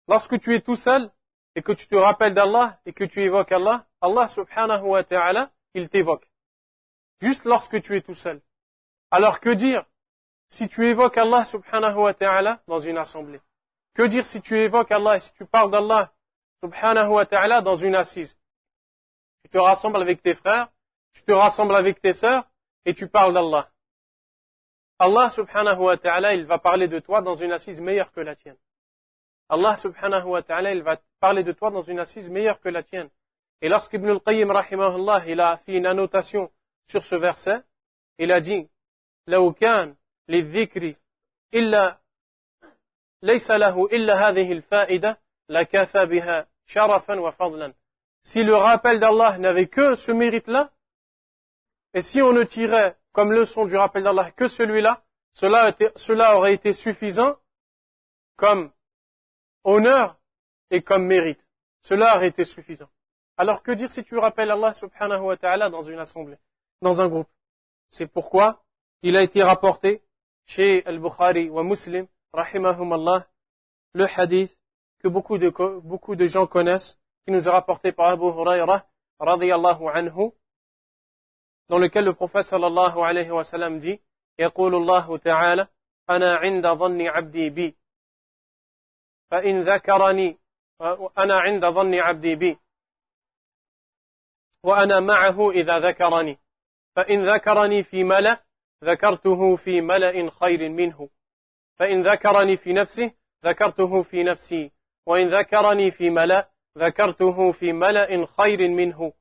Lorsque tu es tout seul et que tu te rappelles d'Allah et que tu évoques Allah, Allah subhanahu wa ta'ala, il t'évoque. Juste lorsque tu es tout seul. Alors que dire si tu évoques Allah subhanahu wa ta'ala dans une assemblée? Que dire si tu évoques Allah si tu parles d'Allah subhanahu wa ta'ala dans une assise? Tu te rassembles avec tes frères, tu te rassembles avec tes sœurs et tu parles d'Allah. Allah subhanahu wa ta'ala, il va parler de toi dans une assise meilleure que la tienne. Allah subhanahu wa ta'ala, il va parler de toi dans une assise meilleure que la tienne. Et lorsqu'Ibn al-Qayyim rahimahullah, il a fait une annotation sur ce verset, il a dit, لو كان للذكر إلا ليس له إلا هذه الفائدة لكفى بها شرفا وفضلا Si le rappel d'Allah n'avait que ce mérite-là, et si on ne tirait comme leçon du rappel d'Allah que celui-là, cela, cela aurait été suffisant comme honneur et comme mérite. Cela aurait été suffisant. Alors que dire si tu rappelles Allah subhanahu wa ta'ala dans une assemblée, dans un groupe C'est pourquoi il a été rapporté chez Al-Bukhari ou Muslim, Allah, le hadith que beaucoup de, beaucoup de gens connaissent, qui nous est rapporté par Abu Huraira, radiyallahu anhu, dans lequel le prophète sallallahu alayhi wa sallam dit, يقول الله تعالى أنا عند ظن عبدي بي فإن ذكرني أنا عند ظن عبدي بي وأنا معه إذا ذكرني فإن ذكرني في ملأ ذكرته في ملأ خير منه. فإن ذكرني في نفسه ذكرته في نفسي. وإن ذكرني في ملأ ذكرته في ملأ خير منه.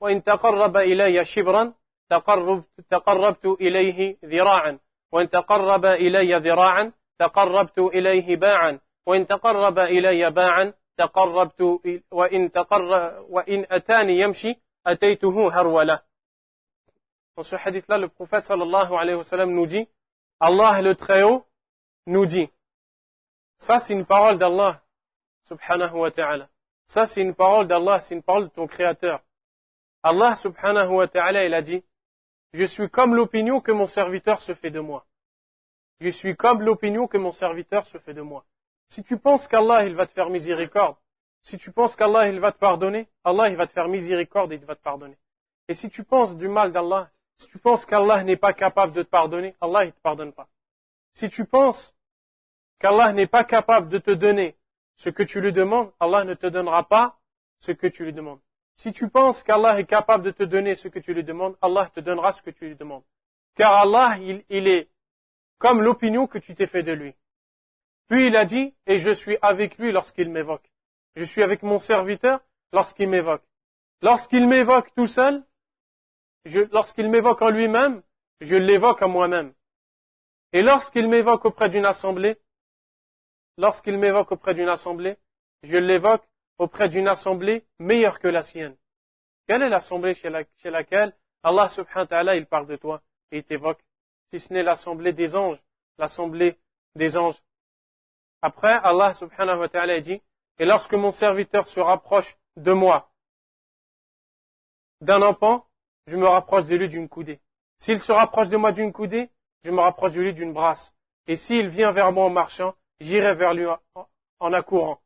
وإن تقرب إلي شبرا تقربت, تقربت إليه ذراعا. وإن تقرب إلي ذراعا تقربت إليه باعا. وإن تقرب إلي باعا تقربت وإن, تقرب وإن أتاني يمشي أتيته هرولة. Dans ce hadith-là, le prophète sallallahu alayhi wa sallam nous dit, Allah le Très-Haut nous dit, Ça, c'est une parole d'Allah, subhanahu wa ta'ala. Ça, c'est une parole d'Allah, c'est une parole de ton Créateur. Allah, subhanahu wa ta'ala, il a dit, je suis comme l'opinion que mon serviteur se fait de moi. Je suis comme l'opinion que mon serviteur se fait de moi. Si tu penses qu'Allah, il va te faire miséricorde, si tu penses qu'Allah, il va te pardonner, Allah, il va te faire miséricorde et il va te pardonner. Et si tu penses du mal d'Allah, si tu penses qu'Allah n'est pas capable de te pardonner, Allah, il te pardonne pas. Si tu penses qu'Allah n'est pas capable de te donner ce que tu lui demandes, Allah ne te donnera pas ce que tu lui demandes. Si tu penses qu'Allah est capable de te donner ce que tu lui demandes, Allah te donnera ce que tu lui demandes. Car Allah, il, il est comme l'opinion que tu t'es fait de lui. Puis il a dit, et je suis avec lui lorsqu'il m'évoque. Je suis avec mon serviteur lorsqu'il m'évoque. Lorsqu'il m'évoque tout seul, lorsqu'il m'évoque en lui-même, je l'évoque à moi-même. Et lorsqu'il m'évoque auprès d'une assemblée, lorsqu'il m'évoque auprès d'une assemblée, je l'évoque auprès d'une assemblée meilleure que la sienne. Quelle est l'assemblée chez, laquelle Allah subhanahu wa ta'ala il parle de toi et t'évoque, si ce n'est l'assemblée des anges, l'assemblée des anges. Après, Allah subhanahu wa ta'ala dit, et lorsque mon serviteur se rapproche de moi, d'un empan, je me rapproche de lui d'une coudée. S'il se rapproche de moi d'une coudée, je me rapproche de lui d'une brasse. Et s'il vient vers moi en marchant, j'irai vers lui en, accourant.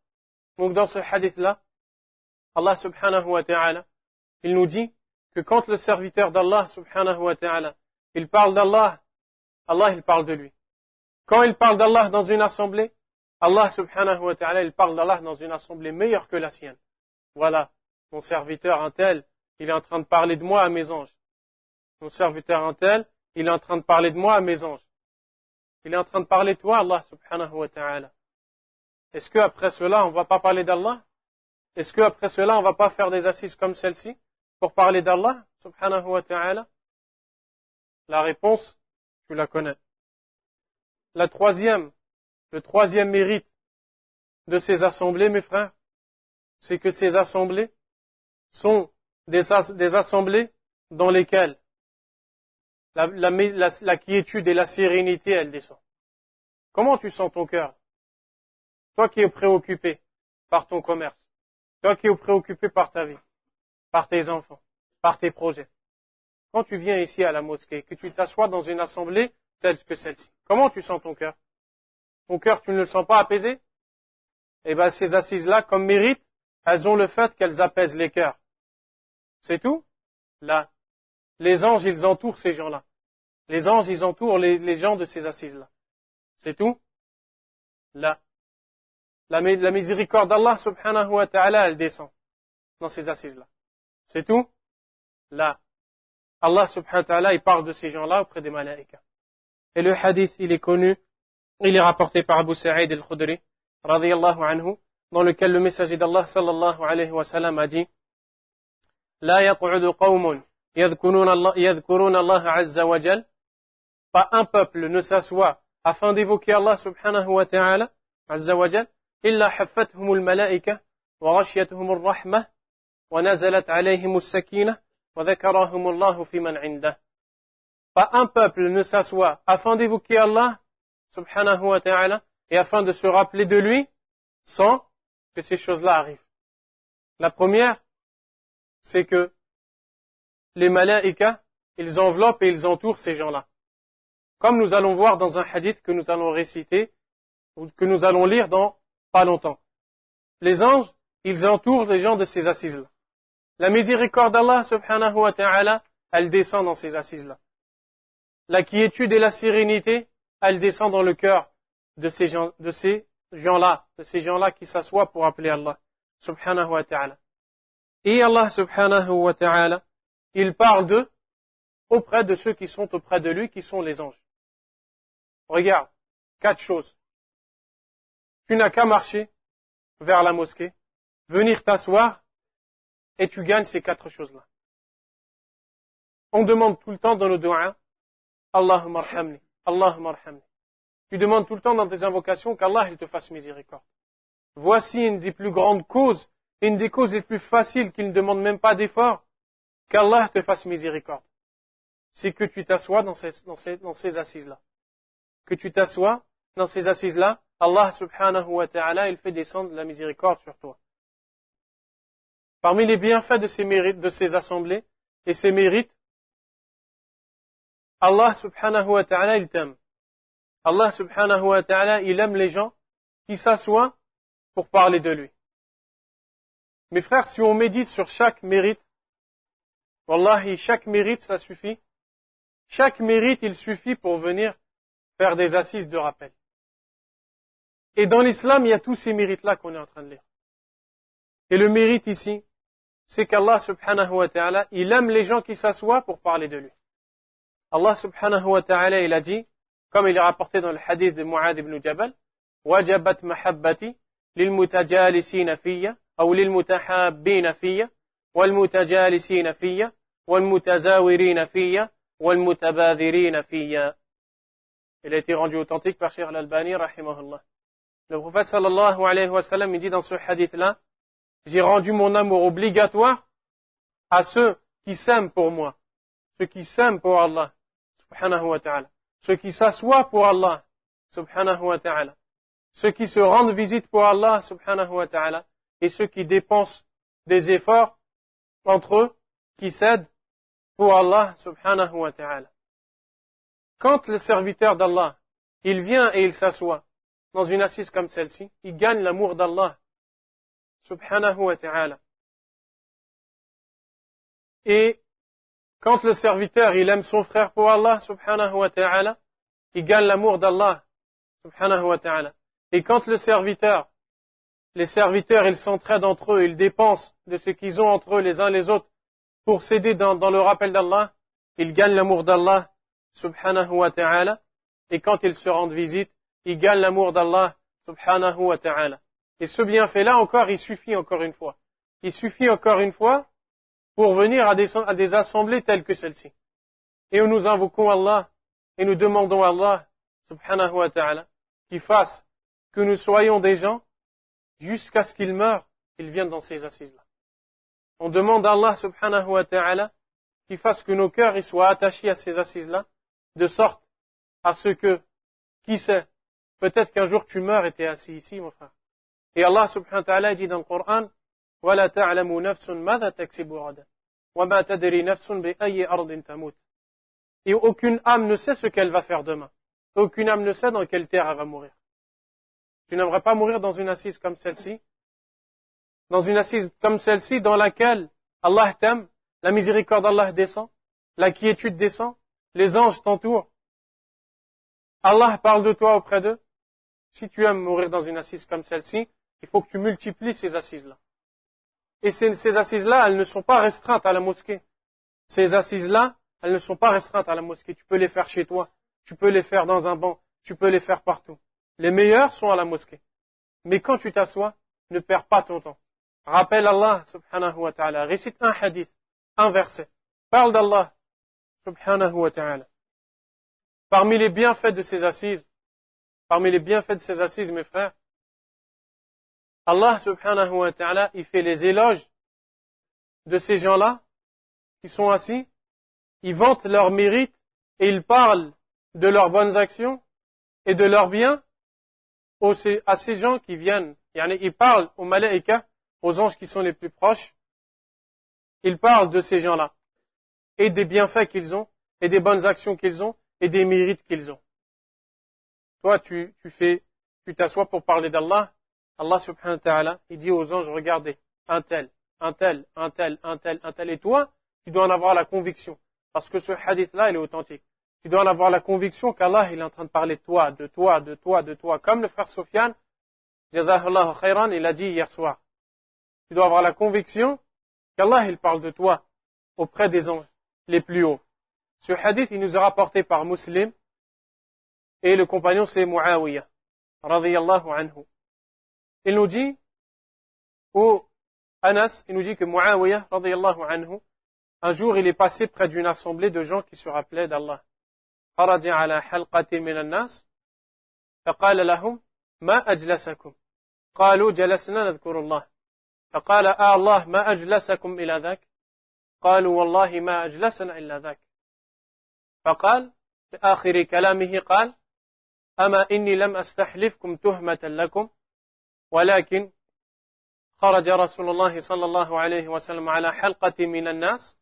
Donc dans ce hadith-là, Allah subhanahu wa ta'ala, il nous dit que quand le serviteur d'Allah subhanahu wa ta'ala, il parle d'Allah, Allah il parle de lui. Quand il parle d'Allah dans une assemblée, Allah subhanahu wa ta'ala, il parle d'Allah dans une assemblée meilleure que la sienne. Voilà, mon serviteur un tel, il est en train de parler de moi à mes anges. Mon serviteur un tel, il est en train de parler de moi à mes anges. Il est en train de parler de toi, Allah subhanahu wa ta'ala. Est-ce qu'après cela, on va pas parler d'Allah? Est-ce qu'après cela, on va pas faire des assises comme celle-ci pour parler d'Allah subhanahu wa ta'ala? La réponse, tu la connais. La troisième, le troisième mérite de ces assemblées, mes frères, c'est que ces assemblées sont des, assemblées dans lesquelles la, quiétude et la sérénité, elles descendent. Comment tu sens ton cœur? Toi qui es préoccupé par ton commerce, toi qui es préoccupé par ta vie, par tes enfants, par tes projets. Quand tu viens ici à la mosquée, que tu t'assois dans une assemblée telle que celle-ci, comment tu sens ton cœur? Ton cœur, tu ne le sens pas apaisé? Eh bien, ces assises-là, comme mérite, elles ont le fait qu'elles apaisent les cœurs. C'est tout? Là. Les anges, ils entourent ces gens-là. Les anges, ils entourent les, gens de ces assises-là. C'est tout? Là. La, miséricorde d'Allah subhanahu wa ta'ala, elle descend dans ces assises-là. C'est tout? Là. Allah subhanahu wa ta'ala, il parle de ces gens-là auprès des malaïkas. Et le hadith, il est connu, il est rapporté par Abu Sa'id al-Khudri, radiyallahu anhu, dans lequel le messager d'Allah sallallahu alayhi wa sallam a dit, لا يقعد قوم يذكرون الله, يذكرون الله عز وجل pas un peuple ne s'assoit afin d'évoquer Allah subhanahu wa ta'ala wa jal إلا حفتهم الملائكة وغشيتهم الرحمة ونزلت عليهم السكينة وذكرهم الله في من عنده Pas un peuple ne s'assoit afin d'évoquer Allah subhanahu wa ta'ala et afin de se rappeler de lui sans que ces choses-là arrivent. La première, c'est que les malaïkas, ils enveloppent et ils entourent ces gens-là. Comme nous allons voir dans un hadith que nous allons réciter, ou que nous allons lire dans pas longtemps. Les anges, ils entourent les gens de ces assises-là. La miséricorde d'Allah subhanahu wa ta'ala, elle descend dans ces assises-là. La quiétude et la sérénité, elle descend dans le cœur de ces gens, de ces gens-là, de ces gens-là qui s'assoient pour appeler Allah subhanahu wa ta'ala. Et Allah subhanahu wa ta'ala, il parle d'eux auprès de ceux qui sont auprès de lui, qui sont les anges. Regarde, quatre choses. Tu n'as qu'à marcher vers la mosquée, venir t'asseoir, et tu gagnes ces quatre choses-là. On demande tout le temps dans le doigt, Allahumma arhamni, Allahumma arhamni. Tu demandes tout le temps dans tes invocations qu'Allah il te fasse miséricorde. Voici une des plus grandes causes une des causes les plus faciles qui ne demandent même pas d'effort, qu'Allah te fasse miséricorde, c'est que tu t'assois dans ces, assises-là. Que tu t'assois dans ces assises-là Allah subhanahu wa ta'ala, il fait descendre la miséricorde sur toi. Parmi les bienfaits de ces mérites, de ces assemblées et ces mérites, Allah subhanahu wa ta'ala, il t'aime. Allah subhanahu wa ta'ala, il aime les gens qui s'assoient pour parler de lui. Mes frères, si on médite sur chaque mérite, Wallahi, chaque mérite, ça suffit. Chaque mérite, il suffit pour venir faire des assises de rappel. Et dans l'islam, il y a tous ces mérites-là qu'on est en train de lire. Et le mérite ici, c'est qu'Allah subhanahu wa ta'ala, il aime les gens qui s'assoient pour parler de lui. Allah subhanahu wa ta'ala, il a dit, comme il est rapporté dans le hadith de Mu'ad ibn Jabal, وجبت محبتي للمتجالسين فيا أو للمتحابين فيا والمتجالسين فيا والمتزاورين فيا والمتباذرين فيا Il a été rendu authentique par Cheikh Al-Albani, rahimahullah. Le prophète sallallahu alayhi wa sallam, il dit dans ce hadith-là, j'ai rendu mon amour obligatoire à ceux qui s'aiment pour moi, ceux qui s'aiment pour Allah, subhanahu wa ta'ala, ceux qui s'assoient pour Allah, subhanahu wa ta'ala, ceux qui se rendent visite pour Allah, subhanahu wa ta'ala, et ceux qui dépensent des efforts entre eux, qui cèdent pour Allah, subhanahu wa ta'ala. Quand le serviteur d'Allah, il vient et il s'assoit dans une assise comme celle-ci, il gagne l'amour d'Allah, subhanahu wa ta'ala. Et quand le serviteur, il aime son frère pour Allah, subhanahu wa ta'ala, il gagne l'amour d'Allah, subhanahu wa ta'ala. Et quand le serviteur, les serviteurs, ils s'entraident entre eux, ils dépensent de ce qu'ils ont entre eux les uns les autres pour s'aider dans, le rappel d'Allah, ils gagnent l'amour d'Allah, subhanahu wa ta'ala. Et quand ils se rendent visite, ils gagnent l'amour d'Allah, subhanahu wa ta'ala. Et ce bienfait-là encore, il suffit encore une fois. Il suffit encore une fois pour venir à des, assemblées telles que celle-ci. Et nous invoquons Allah et nous demandons à Allah, subhanahu wa ta'ala, qu'il fasse que nous soyons des gens jusqu'à ce qu'ils meurent, qu'ils viennent dans ces assises-là. On demande à Allah subhanahu wa ta'ala qu'il fasse que nos cœurs soient attachés à ces assises-là, de sorte à ce que, qui sait, peut-être qu'un jour tu meurs et tu es assis ici, mon frère. Et Allah subhanahu wa ta'ala dit dans le Coran, وَلَا تَعْلَمُ نَفْسٌ مَاذَا تَكْسِبُ غَدًا وَمَا تَدْرِي نَفْسٌ بِأَيِّ أَرْضٍ تَمُوتُ Et aucune âme ne sait ce qu'elle va faire demain. Aucune âme ne sait dans quelle terre elle va mourir. Tu n'aimerais pas mourir dans une assise comme celle-ci Dans une assise comme celle-ci dans laquelle Allah t'aime, la miséricorde d'Allah descend, la quiétude descend, les anges t'entourent. Allah parle de toi auprès d'eux. Si tu aimes mourir dans une assise comme celle-ci, il faut que tu multiplies ces assises-là. Et ces, assises-là, elles ne sont pas restreintes à la mosquée. Ces assises-là, elles ne sont pas restreintes à la mosquée. Tu peux les faire chez toi, tu peux les faire dans un banc, tu peux les faire partout. Les meilleurs sont à la mosquée. Mais quand tu t'assois, ne perds pas ton temps. Rappelle Allah subhanahu wa ta'ala. Récite un hadith, un verset. Parle d'Allah subhanahu wa ta'ala. Parmi les bienfaits de ces assises, parmi les bienfaits de ces assises, mes frères, Allah subhanahu wa ta'ala, il fait les éloges de ces gens-là qui sont assis, ils vantent leurs mérites et ils parlent de leurs bonnes actions et de leurs biens à ces gens qui viennent. Ils parlent aux malaïkas, aux anges qui sont les plus proches. Ils parlent de ces gens-là et des bienfaits qu'ils ont et des bonnes actions qu'ils ont et des mérites qu'ils ont. Toi, tu, tu fais, tu t'assois pour parler d'Allah. Allah subhanahu wa ta'ala, il dit aux anges, regardez, un tel, un tel, un tel, un tel, un tel. Et toi, tu dois en avoir la conviction. Parce que ce hadith-là, il est authentique. Tu dois en avoir la conviction qu'Allah, il est en train de parler de toi, de toi, de toi, de toi. Comme le frère Sofiane, Jazahullah khayran, il a dit hier soir. Tu dois avoir la conviction qu'Allah, il parle de toi auprès des anges les plus hauts. Ce hadith, il nous est rapporté par Muslim et le compagnon c'est Muawiyah, radiyallahu anhu. Il nous dit, ou Anas, il nous dit que Muawiyah, radiyallahu anhu, un jour il est passé près d'une assemblée de gens qui se rappelaient d'Allah. خرج على حلقة من الناس فقال لهم ما أجلسكم؟ قالوا جلسنا نذكر الله. فقال آه الله ما أجلسكم إلى ذاك؟ قالوا والله ما أجلسنا إلا ذاك. فقال في آخر كلامه قال أما إني لم أستحلفكم تهمة لكم ولكن خرج رسول الله صلى الله عليه وسلم على حلقة من الناس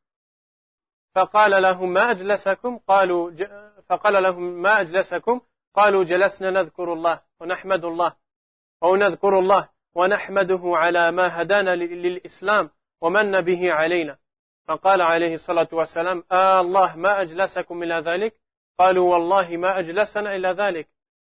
فقال لهم ما أجلسكم؟ قالوا فقال لهم ما أجلسكم؟ قالوا جلسنا نذكر الله ونحمد الله أو نذكر الله ونحمده على ما هدانا للإسلام ومن به علينا. فقال عليه الصلاة والسلام آه الله ما أجلسكم إلى ذلك؟ قالوا والله ما أجلسنا إلى ذلك.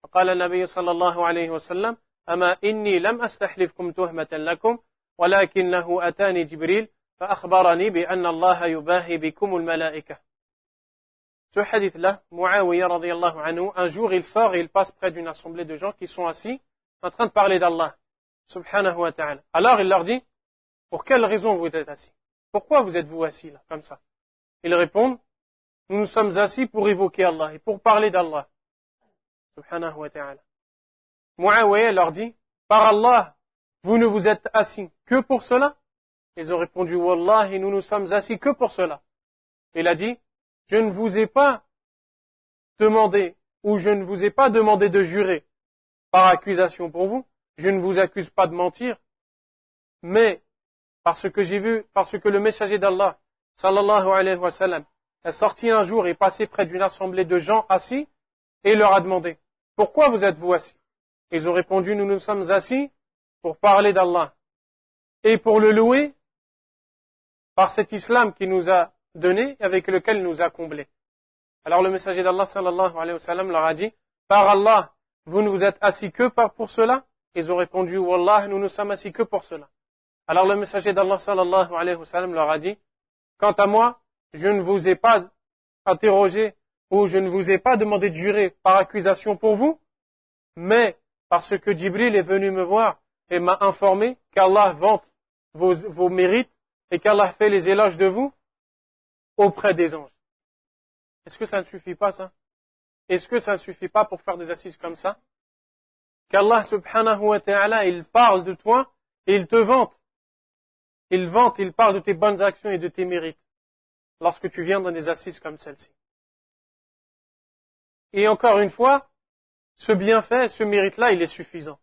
فقال النبي صلى الله عليه وسلم أما إني لم أستحلفكم تهمة لكم ولكنه أتاني جبريل فأخبرني بأن الله يباهي بكم الملائكة. Ce hadith-là, Muawiyah radiallahu anhu, un jour il sort et il passe près d'une assemblée de gens qui sont assis en train de parler d'Allah, subhanahu wa ta'ala. Alors il leur dit, pour quelle raison vous êtes assis? Pourquoi vous êtes-vous assis là, comme ça? Ils répondent, nous nous sommes assis pour évoquer Allah et pour parler d'Allah, subhanahu wa ta'ala. Muawiyah leur dit, par Allah, vous ne vous êtes assis que pour cela? Ils ont répondu, Wallahi, nous nous sommes assis que pour cela. Il a dit, je ne vous ai pas demandé, ou je ne vous ai pas demandé de jurer par accusation pour vous, je ne vous accuse pas de mentir, mais parce que j'ai vu, parce que le messager d'Allah, sallallahu alayhi wa sallam, est sorti un jour et passé près d'une assemblée de gens assis, et leur a demandé, pourquoi vous êtes-vous assis? Ils ont répondu, nous nous sommes assis pour parler d'Allah et pour le louer par cet islam qui nous a donné, avec lequel nous a comblés. Alors le messager d'Allah sallallahu alayhi wa sallam leur a dit, par Allah, vous ne vous êtes assis que pour cela? Ils ont répondu, Wallah, nous ne sommes assis que pour cela. Alors le messager d'Allah sallallahu alayhi wa sallam leur a dit, quant à moi, je ne vous ai pas interrogé ou je ne vous ai pas demandé de jurer par accusation pour vous, mais parce que Jibril est venu me voir et m'a informé qu'Allah vante vos mérites et qu'Allah fait les éloges de vous auprès des anges. Est-ce que ça ne suffit pas ça? Est-ce que ça ne suffit pas pour faire des assises comme ça? Qu'Allah subhanahu wa ta'ala, il parle de toi et il te vante. Il vante, il parle de tes bonnes actions et de tes mérites lorsque tu viens dans des assises comme celle-ci. Et encore une fois, ce bienfait, ce mérite-là, il est suffisant.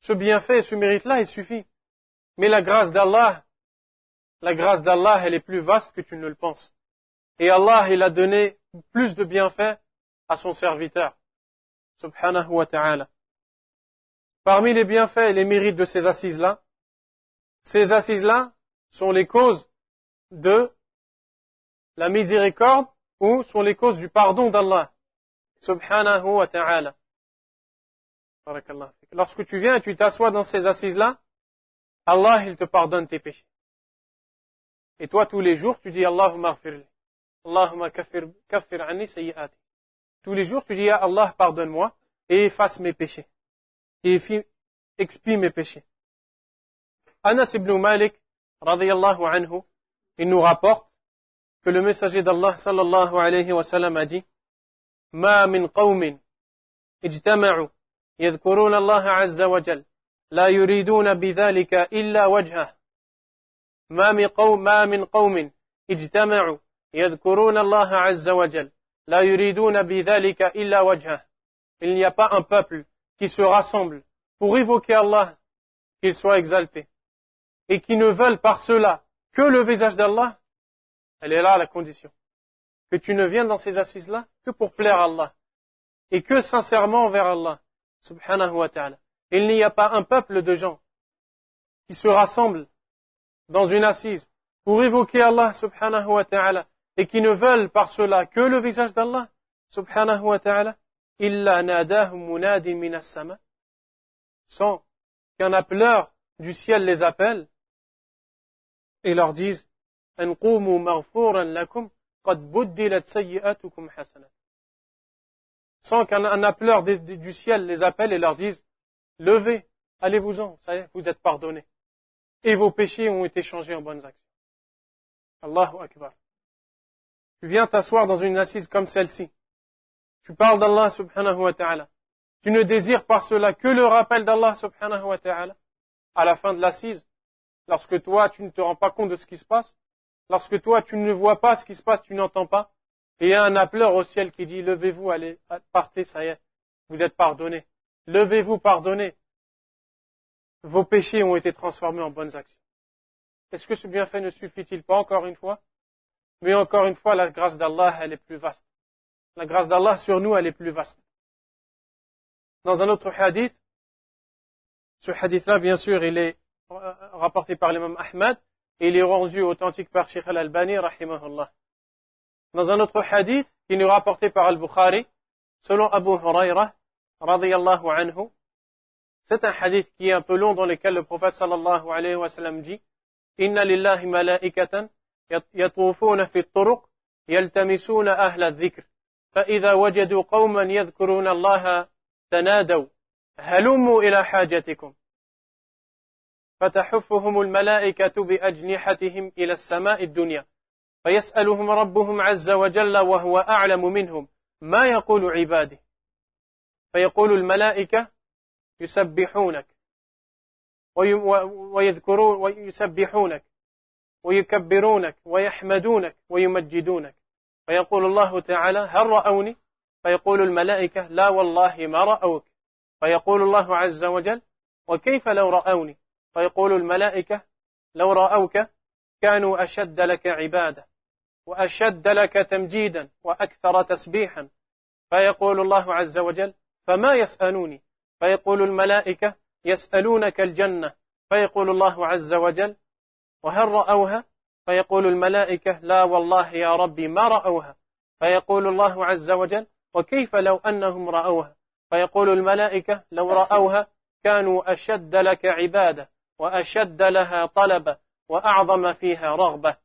Ce bienfait, ce mérite-là, il suffit. Mais la grâce d'Allah, la grâce d'Allah, elle est plus vaste que tu ne le penses. Et Allah, il a donné plus de bienfaits à son serviteur. Subhanahu wa ta'ala. Parmi les bienfaits et les mérites de ces assises-là, ces assises-là sont les causes de la miséricorde ou sont les causes du pardon d'Allah. Subhanahu wa ta'ala. Lorsque tu viens et tu t'assois dans ces assises-là, Allah, il te pardonne tes péchés. Et toi, tous les jours, tu dis Allahumma gfirli. Allahumma kafir, kafir anni sayyiati. Tous les jours, tu dis Allah, pardonne-moi et efface mes péchés. Et expie mes péchés. Anas ibn Malik, radiyallahu anhu, il nous rapporte que le messager d'Allah, sallallahu alayhi wa sallam, a dit ما من قوم اجتمعوا يذكرون الله عز وجل لا يريدون بذلك إلا وجهه ما من قوم, ما من قوم اجتمعوا يذكرون الله عز وجل لا يريدون بذلك إلا وجهه Il n'y a pas un peuple qui se rassemble pour évoquer Allah, qu'il soit exalté, et qui ne veulent par cela que le visage d'Allah, elle est là la condition. Que tu ne viennes dans ces assises-là que pour plaire à Allah, et que sincèrement envers Allah, subhanahu wa ta'ala. Il n'y a pas un peuple de gens qui se rassemblent dans une assise pour évoquer Allah subhanahu wa ta'ala et qui ne veulent par cela que le visage d'Allah subhanahu wa ta'ala illa nadahum munadin minas sama. Sans qu'un appeleur du ciel les appelle et leur dise an qumu maghfuran lakum qad buddilat sayyi'atukum hasanat. Sans qu'un appeleur du ciel les appelle et leur dise levez allez-vous-en ça y est vous êtes pardonnés et vos péchés ont été changés en bonnes actions. Allahu Akbar. Tu viens t'asseoir dans une assise comme celle-ci. Tu parles d'Allah subhanahu wa ta'ala. Tu ne désires par cela que le rappel d'Allah subhanahu wa ta'ala à la fin de l'assise. Lorsque toi, tu ne te rends pas compte de ce qui se passe. Lorsque toi, tu ne vois pas ce qui se passe, tu n'entends pas. Et il y a un appeleur au ciel qui dit, levez-vous, allez, partez, ça y est. vous êtes pardonnés. Levez-vous, pardonnez. Vos péchés ont été transformés en bonnes actions. Est-ce que ce bienfait ne suffit-il pas encore une fois? Mais encore une fois, la grâce d'Allah, elle est plus vaste. La grâce d'Allah sur nous, elle est plus vaste. Dans un autre hadith, ce hadith-là, bien sûr, il est rapporté par l'imam Ahmad et il est rendu authentique par Sheikh al-Albani, rahimahullah. Dans un autre hadith, qui nous est rapporté par Al-Bukhari, selon Abu Huraira, radiyallahu anhu, c'est un hadith qui est un peu long dans lequel le prophète sallallahu alayhi wa sallam dit إن لله ملائكة يطوفون في الطرق يلتمسون أهل الذكر فإذا وجدوا قوما يذكرون الله تنادوا هلموا إلى حاجتكم فتحفهم الملائكة بأجنحتهم إلى السماء الدنيا فيسألهم ربهم عز وجل وهو أعلم منهم ما يقول عباده فيقول الملائكة يسبحونك. ويذكرون ويسبحونك. ويكبرونك. ويحمدونك. ويمجدونك. فيقول الله تعالى هل رأوني؟ فيقول الملائكة لا والله ما رأوك. فيقول الله عز وجل وكيف لو رأوني؟ فيقول الملائكة لو رأوك كانوا أشد لك عبادة. وأشد لك تمجيدا. وأكثر تسبيحا. فيقول الله عز وجل فما يسألوني؟ فيقول الملائكة يسألونك الجنة فيقول الله عز وجل وهل رأوها؟ فيقول الملائكة لا والله يا ربي ما رأوها. فيقول الله عز وجل وكيف لو أنهم رأوها؟ فيقول الملائكة لو رأوها كانوا أشد لك عبادة وأشد لها طلبة وأعظم فيها رغبة.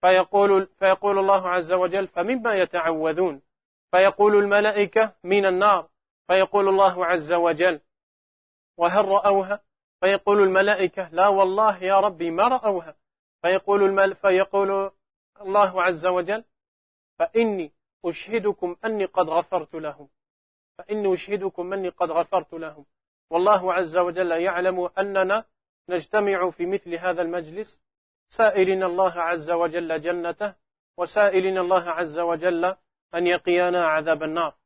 فيقول, فيقول الله عز وجل فمما يتعوذون؟ فيقول الملائكة من النار. فيقول الله عز وجل وهل رأوها؟ فيقول الملائكة لا والله يا ربي ما رأوها. فيقول, المل فيقول الله عز وجل فإني أشهدكم أني قد غفرت لهم. فإني أشهدكم أني قد غفرت لهم. والله عز وجل يعلم أننا نجتمع في مثل هذا المجلس سائلين الله عز وجل جنته وسائلين الله عز وجل أن يقينا عذاب النار.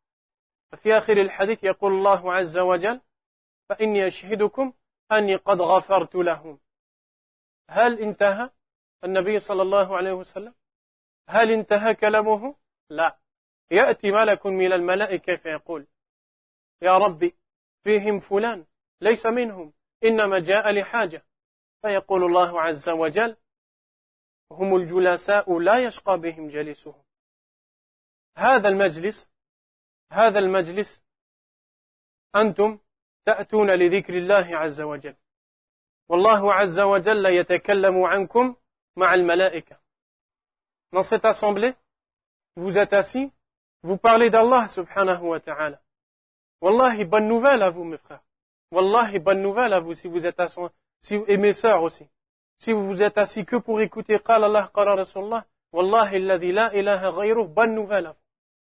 ففي آخر الحديث يقول الله عز وجل فإني أشهدكم أني قد غفرت لهم. هل انتهى النبي صلى الله عليه وسلم؟ هل انتهى كلامه؟ لا. يأتي ملك من الملائكة فيقول يا ربي فيهم فلان ليس منهم إنما جاء لحاجة. فيقول الله عز وجل هم الجلساء لا يشقى بهم جلسهم هذا المجلس هذا المجلس أنتم تأتون لذكر الله عز وجل والله عز وجل يتكلم عنكم مع الملائكة Dans cette assemblée, vous êtes assis, vous parlez d'Allah subhanahu wa ta'ala. Wallahi, bonne nouvelle à vous, mes frères. Wallahi, bonne nouvelle à vous si vous êtes assis, si, et mes sœurs aussi. Si vous vous êtes assis que pour écouter Qala Allah, Qala Rasulullah, Wallahi, alladhi la ilaha ghayruh, bonne nouvelle à vous.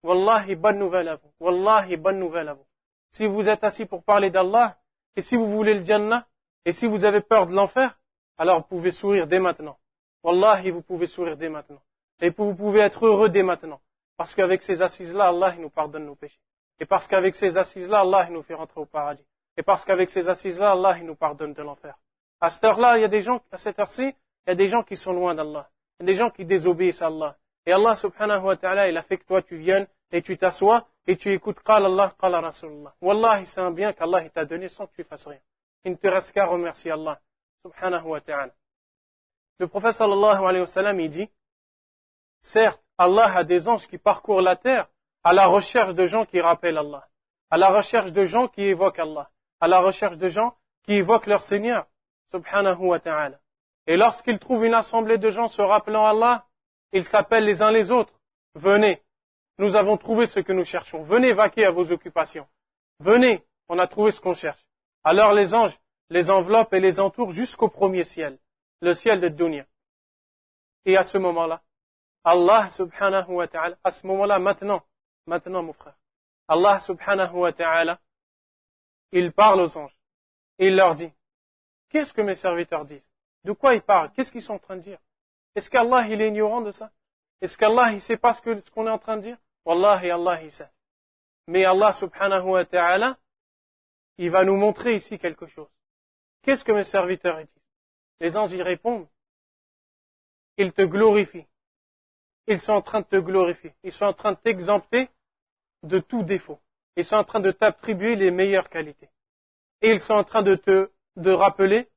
Wallahi, bonne nouvelle à vous. Wallahi, bonne nouvelle à vous. Si vous êtes assis pour parler d'Allah, et si vous voulez le Jannah, et si vous avez peur de l'enfer, alors vous pouvez sourire dès maintenant. Wallahi, vous pouvez sourire dès maintenant. Et vous pouvez être heureux dès maintenant. Parce qu'avec ces assises-là, Allah il nous pardonne nos péchés. Et parce qu'avec ces assises-là, Allah il nous fait rentrer au paradis. Et parce qu'avec ces assises-là, Allah il nous pardonne de l'enfer. À cette heure-là, il y a des gens, à cette heure-ci, il y a des gens qui sont loin d'Allah. Il y a des gens qui désobéissent à Allah. Et Allah subhanahu wa ta'ala, il a fait que toi tu viennes et tu t'assois et tu écoutes Qala Allah, Qala Rasulullah. Wallahi, c'est un bien qu'Allah t'a donné sans que tu fasses rien. Il ne te reste qu'à remercier Allah subhanahu wa ta'ala. Le prophète sallallahu alayhi wa sallam, il dit, certes, Allah a des anges qui parcourent la terre à la recherche de gens qui rappellent Allah, à la recherche de gens qui évoquent Allah, à la recherche de gens qui évoquent leur Seigneur, subhanahu wa ta'ala. Et lorsqu'ils trouvent une assemblée de gens se rappelant Allah, ils s'appellent les uns les autres. Venez, nous avons trouvé ce que nous cherchons. Venez vaquer à vos occupations. Venez, on a trouvé ce qu'on cherche. Alors les anges les enveloppent et les entourent jusqu'au premier ciel, le ciel de Dunya. Et à ce moment-là, Allah subhanahu wa ta'ala, à ce moment-là, maintenant, maintenant mon frère, Allah subhanahu wa ta'ala, il parle aux anges. Et il leur dit, qu'est-ce que mes serviteurs disent? De quoi ils parlent? Qu'est-ce qu'ils sont en train de dire? Est-ce qu'Allah il est ignorant de ça? Est-ce qu'Allah il sait pas ce qu'on est en train de dire? Wallahi Allah il sait. Mais Allah subhanahu wa ta'ala, il va nous montrer ici quelque chose. Qu'est-ce que mes serviteurs disent? Les anges y répondent. Ils te glorifient. Ils sont en train de te glorifier. Ils sont en train de t'exempter de tout défaut. Ils sont en train de t'attribuer les meilleures qualités. Et ils sont en train de te de rappeler,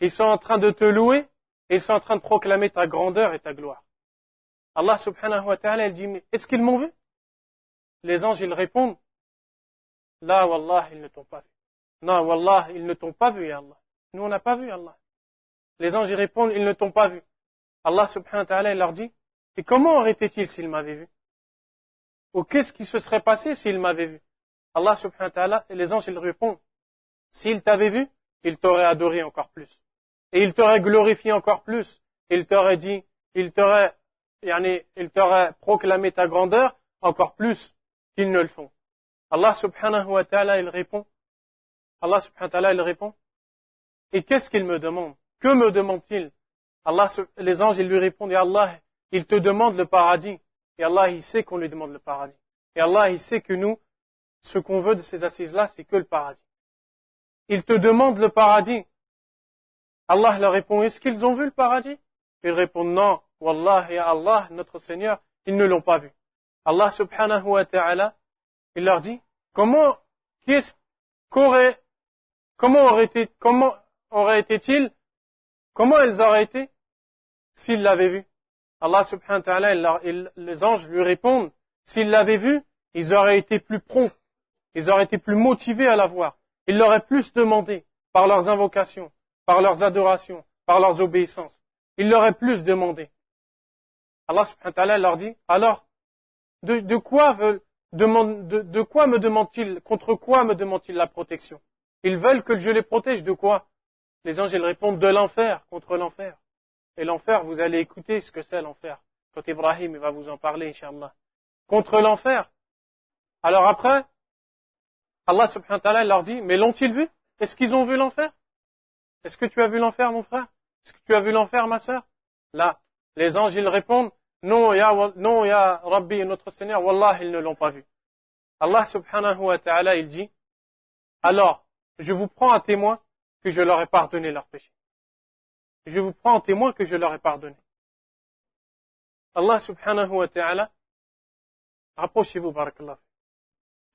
ils sont en train de te louer, ils sont en train de proclamer ta grandeur et ta gloire. Allah subhanahu wa ta'ala, il dit, est-ce qu'ils m'ont vu? Les anges, ils répondent, là, wallah, ils ne t'ont pas vu. Non, wallah, ils ne t'ont pas vu, Allah. Nous, on n'a pas vu Allah. Les anges, ils répondent, ils ne t'ont pas vu. Allah subhanahu wa ta'ala, il leur dit, et comment aurait-il s'ils m'avaient vu? Ou qu'est-ce qui se serait passé s'ils m'avaient vu? Allah subhanahu wa ta'ala, et les anges, ils répondent, s'ils t'avaient vu, ils t'auraient adoré encore plus. Et ils t'auraient glorifié encore plus. Ils t'auraient dit, ils t'auraient, ils t'auraient proclamé ta grandeur encore plus qu'ils ne le font. Allah subhanahu wa ta'ala, il répond, Allah subhanahu wa ta'ala, il répond, et qu'est-ce qu'il me demande? Que me demande-t-il? Allah, les anges, ils lui répondent, et Allah, il te demande le paradis. Et Allah, il sait qu'on lui demande le paradis. Et Allah, il sait que nous, ce qu'on veut de ces assises-là, c'est que le paradis. Il te demande le paradis. Allah leur répond, est-ce qu'ils ont vu le paradis? Ils répondent, non, Wallah et Allah, notre Seigneur, ils ne l'ont pas vu. Allah subhanahu wa ta'ala, il leur dit, comment, qu'est-ce qu'aurait, comment aurait été, comment aurait été-il, comment ils auraient été s'ils l'avaient vu? Allah subhanahu wa ta'ala, les anges lui répondent, s'ils l'avaient vu, ils auraient été plus prompts, ils auraient été plus motivés à la voir, ils l'auraient plus demandé par leurs invocations, par leurs adorations, par leurs obéissances. Ils l'auraient plus demandé. Allah subhanahu wa ta'ala leur dit, alors, de, quoi me demandent-ils, contre quoi me demandent-ils la protection? Ils veulent que je les protège de quoi? Les anges, répondent de l'enfer, contre l'enfer. Et l'enfer, vous allez écouter ce que c'est l'enfer. Quand Ibrahim va vous en parler, Inch'Allah. Contre l'enfer. Alors après, Allah subhanahu wa ta'ala leur dit, mais l'ont-ils vu? Est-ce qu'ils ont vu l'enfer? Est-ce que tu as vu l'enfer, mon frère? Est-ce que tu as vu l'enfer, ma sœur? Là, les anges, ils répondent, non, ya, non, ya Rabbi, notre Seigneur, Wallah, ils ne l'ont pas vu. Allah subhanahu wa ta'ala, il dit, alors, je vous prends à témoin que je leur ai pardonné leurs péchés je vous prends en témoin que je leur ai pardonné. Allah subhanahu wa ta'ala, rapprochez-vous, barakallah.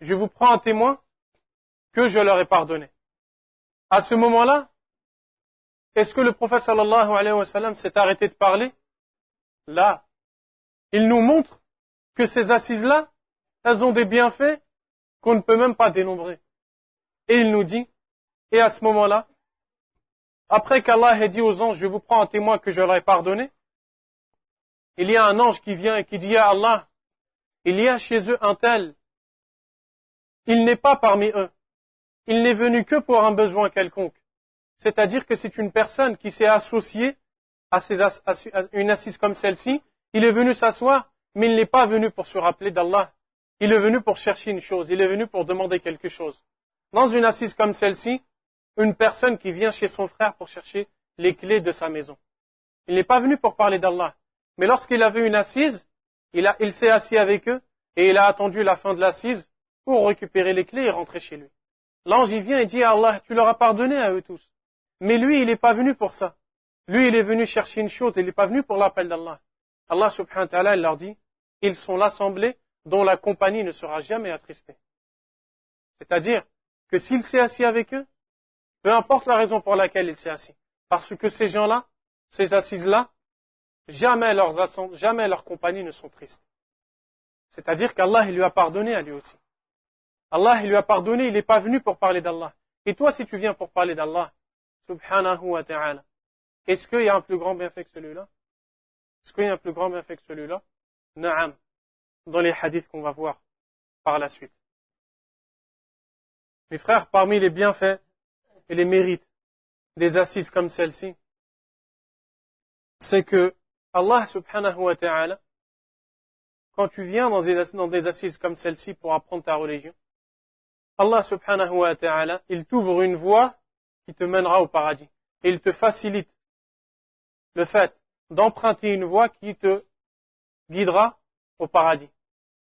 Je vous prends en témoin que je leur ai pardonné. À ce moment-là, est-ce que le prophète sallallahu alayhi wa sallam s'est arrêté de parler? Là, il nous montre que ces assises-là, elles ont des bienfaits qu'on ne peut même pas dénombrer. Et il nous dit, et à ce moment-là, après qu'Allah ait dit aux anges, je vous prends en témoin que je leur ai pardonné, il y a un ange qui vient et qui dit à Allah, il y a chez eux un tel, il n'est pas parmi eux, il n'est venu que pour un besoin quelconque. C'est-à-dire que c'est une personne qui s'est associée à, une assise comme celle-ci, il est venu s'asseoir, mais il n'est pas venu pour se rappeler d'Allah. Il est venu pour chercher une chose, il est venu pour demander quelque chose. Dans une assise comme celle-ci, une personne qui vient chez son frère pour chercher les clés de sa maison. Il n'est pas venu pour parler d'Allah. Mais lorsqu'il avait une assise, il, s'est assis avec eux et il a attendu la fin de l'assise pour récupérer les clés et rentrer chez lui. L'ange y vient et dit à Allah, tu leur as pardonné à eux tous. Mais lui, il n'est pas venu pour ça. Lui, il est venu chercher une chose, il n'est pas venu pour l'appel d'Allah. Allah subhanahu wa ta'ala leur dit, ils sont l'assemblée dont la compagnie ne sera jamais attristée. C'est-à-dire que s'il s'est assis avec eux, peu importe la raison pour laquelle il s'est assis. Parce que ces gens-là, ces assises-là, jamais leurs jamais leurs compagnies ne sont tristes. C'est-à-dire qu'Allah, il lui a pardonné à lui aussi. Allah, il lui a pardonné, il n'est pas venu pour parler d'Allah. Et toi, si tu viens pour parler d'Allah, subhanahu wa ta'ala, est-ce qu'il y a un plus grand bienfait que celui-là? Est-ce qu'il y a un plus grand bienfait que celui-là Naam, dans les hadiths qu'on va voir par la suite. Mes frères, parmi les bienfaits et les mérites des assises comme celle-ci, c'est que Allah subhanahu wa ta'ala, quand tu viens dans des, assises comme celle-ci pour apprendre ta religion, Allah subhanahu wa ta'ala, il t'ouvre une voie qui te mènera au paradis. Et il te facilite le fait d'emprunter une voie qui te guidera au paradis.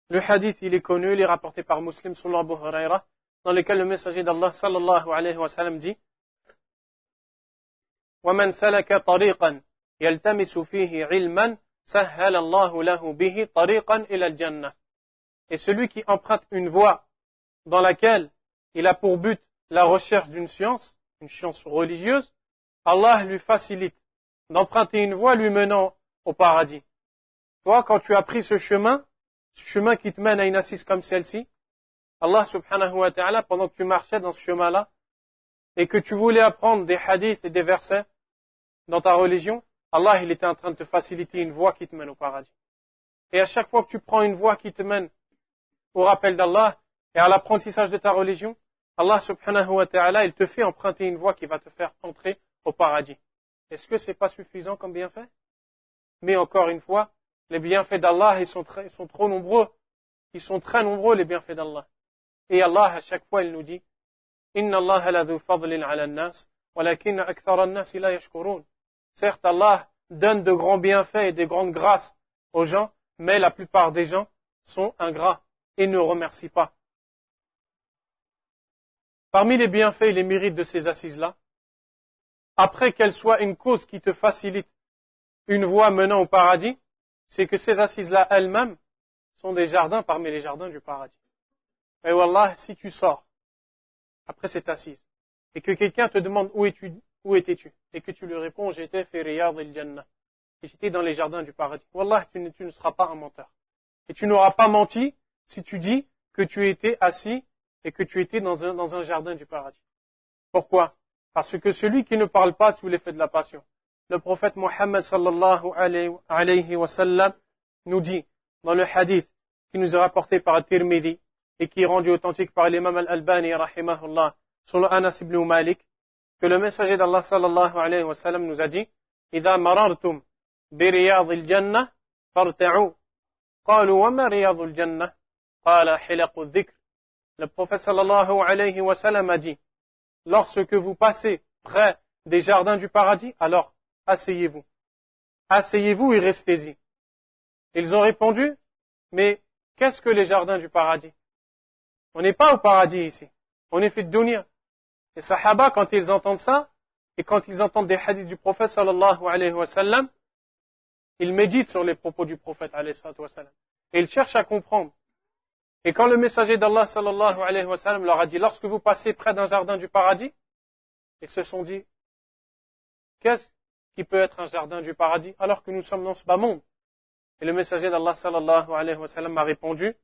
Le hadith, il est connu, il est rapporté par Muslim sur Abu Huraira, dans lequel le messager d'Allah sallallahu alayhi wa sallam dit وَمَنْ سَلَكَ طَرِيقًا يَلْتَمِسُ فِيهِ عِلْمًا سَهَّلَ اللَّهُ لَهُ بِهِ طَرِيقًا إِلَى الْجَنَّةِ Et celui qui emprunte une voie dans laquelle il a pour but la recherche d'une science, une science religieuse, Allah lui facilite d'emprunter une voie lui menant au paradis. Toi, quand tu as pris ce chemin, ce chemin qui te mène à une assise comme celle-ci, Allah subhanahu wa ta'ala, pendant que tu marchais dans ce chemin-là, et que tu voulais apprendre des hadiths et des versets dans ta religion, Allah, il était en train de te faciliter une voie qui te mène au paradis. Et à chaque fois que tu prends une voie qui te mène au rappel d'Allah et à l'apprentissage de ta religion, Allah subhanahu wa ta'ala, il te fait emprunter une voie qui va te faire entrer au paradis. Est-ce que c'est pas suffisant comme bienfait? Mais encore une fois, les bienfaits d'Allah, ils sont, ils sont trop nombreux. Ils sont très nombreux, les bienfaits d'Allah. Et Allah, à chaque fois, il nous dit, Inna Allah la fadlin ala nas, walakin nas yashkurun. Certes, Allah donne de grands bienfaits et de grandes grâces aux gens, mais la plupart des gens sont ingrats et ne remercient pas. Parmi les bienfaits et les mérites de ces assises-là, après qu'elles soient une cause qui te facilite une voie menant au paradis, c'est que ces assises-là elles-mêmes sont des jardins parmi les jardins du paradis. Et Wallah, si tu sors après cette assise et que quelqu'un te demande où, étais-tu et que tu lui réponds j'étais fait Riyad jannah et j'étais dans les jardins du paradis. Wallah, tu ne, seras pas un menteur. Et tu n'auras pas menti si tu dis que tu étais assis et que tu étais dans un jardin du paradis. Pourquoi? Parce que celui qui ne parle pas sous l'effet de la passion, le prophète Mohammed sallallahu alayhi wa sallam nous dit dans le hadith qui nous est rapporté par Tirmidhi et qui est rendu authentique par l'imam al-Albani rahimahullah selon Anas ibn Malik que le messager d'Allah sallallahu alayhi wa sallam nous a dit إذا مررتم برياض الجنة فارتعوا قالوا وما رياض الجنة قال حلق الذكر le prophète sallallahu alayhi wa sallam a dit lorsque vous passez près des jardins du paradis alors asseyez-vous. Asseyez-vous et restez-y. Ils ont répondu, mais qu'est-ce que les jardins du paradis? On n'est pas au paradis ici. On est fait de dunya. Les sahaba, quand ils entendent ça, et quand ils entendent des hadiths du prophète sallallahu alayhi wa sallam, ils méditent sur les propos du prophète. Et ils cherchent à comprendre. Et quand le messager d'Allah sallallahu alayhi wa sallam leur a dit, lorsque vous passez près d'un jardin du paradis, ils se sont dit, qu'est-ce qui peut être un jardin du paradis alors que nous sommes dans ce bas monde? Et le messager d'Allah sallallahu alayhi wa sallam m'a répondu,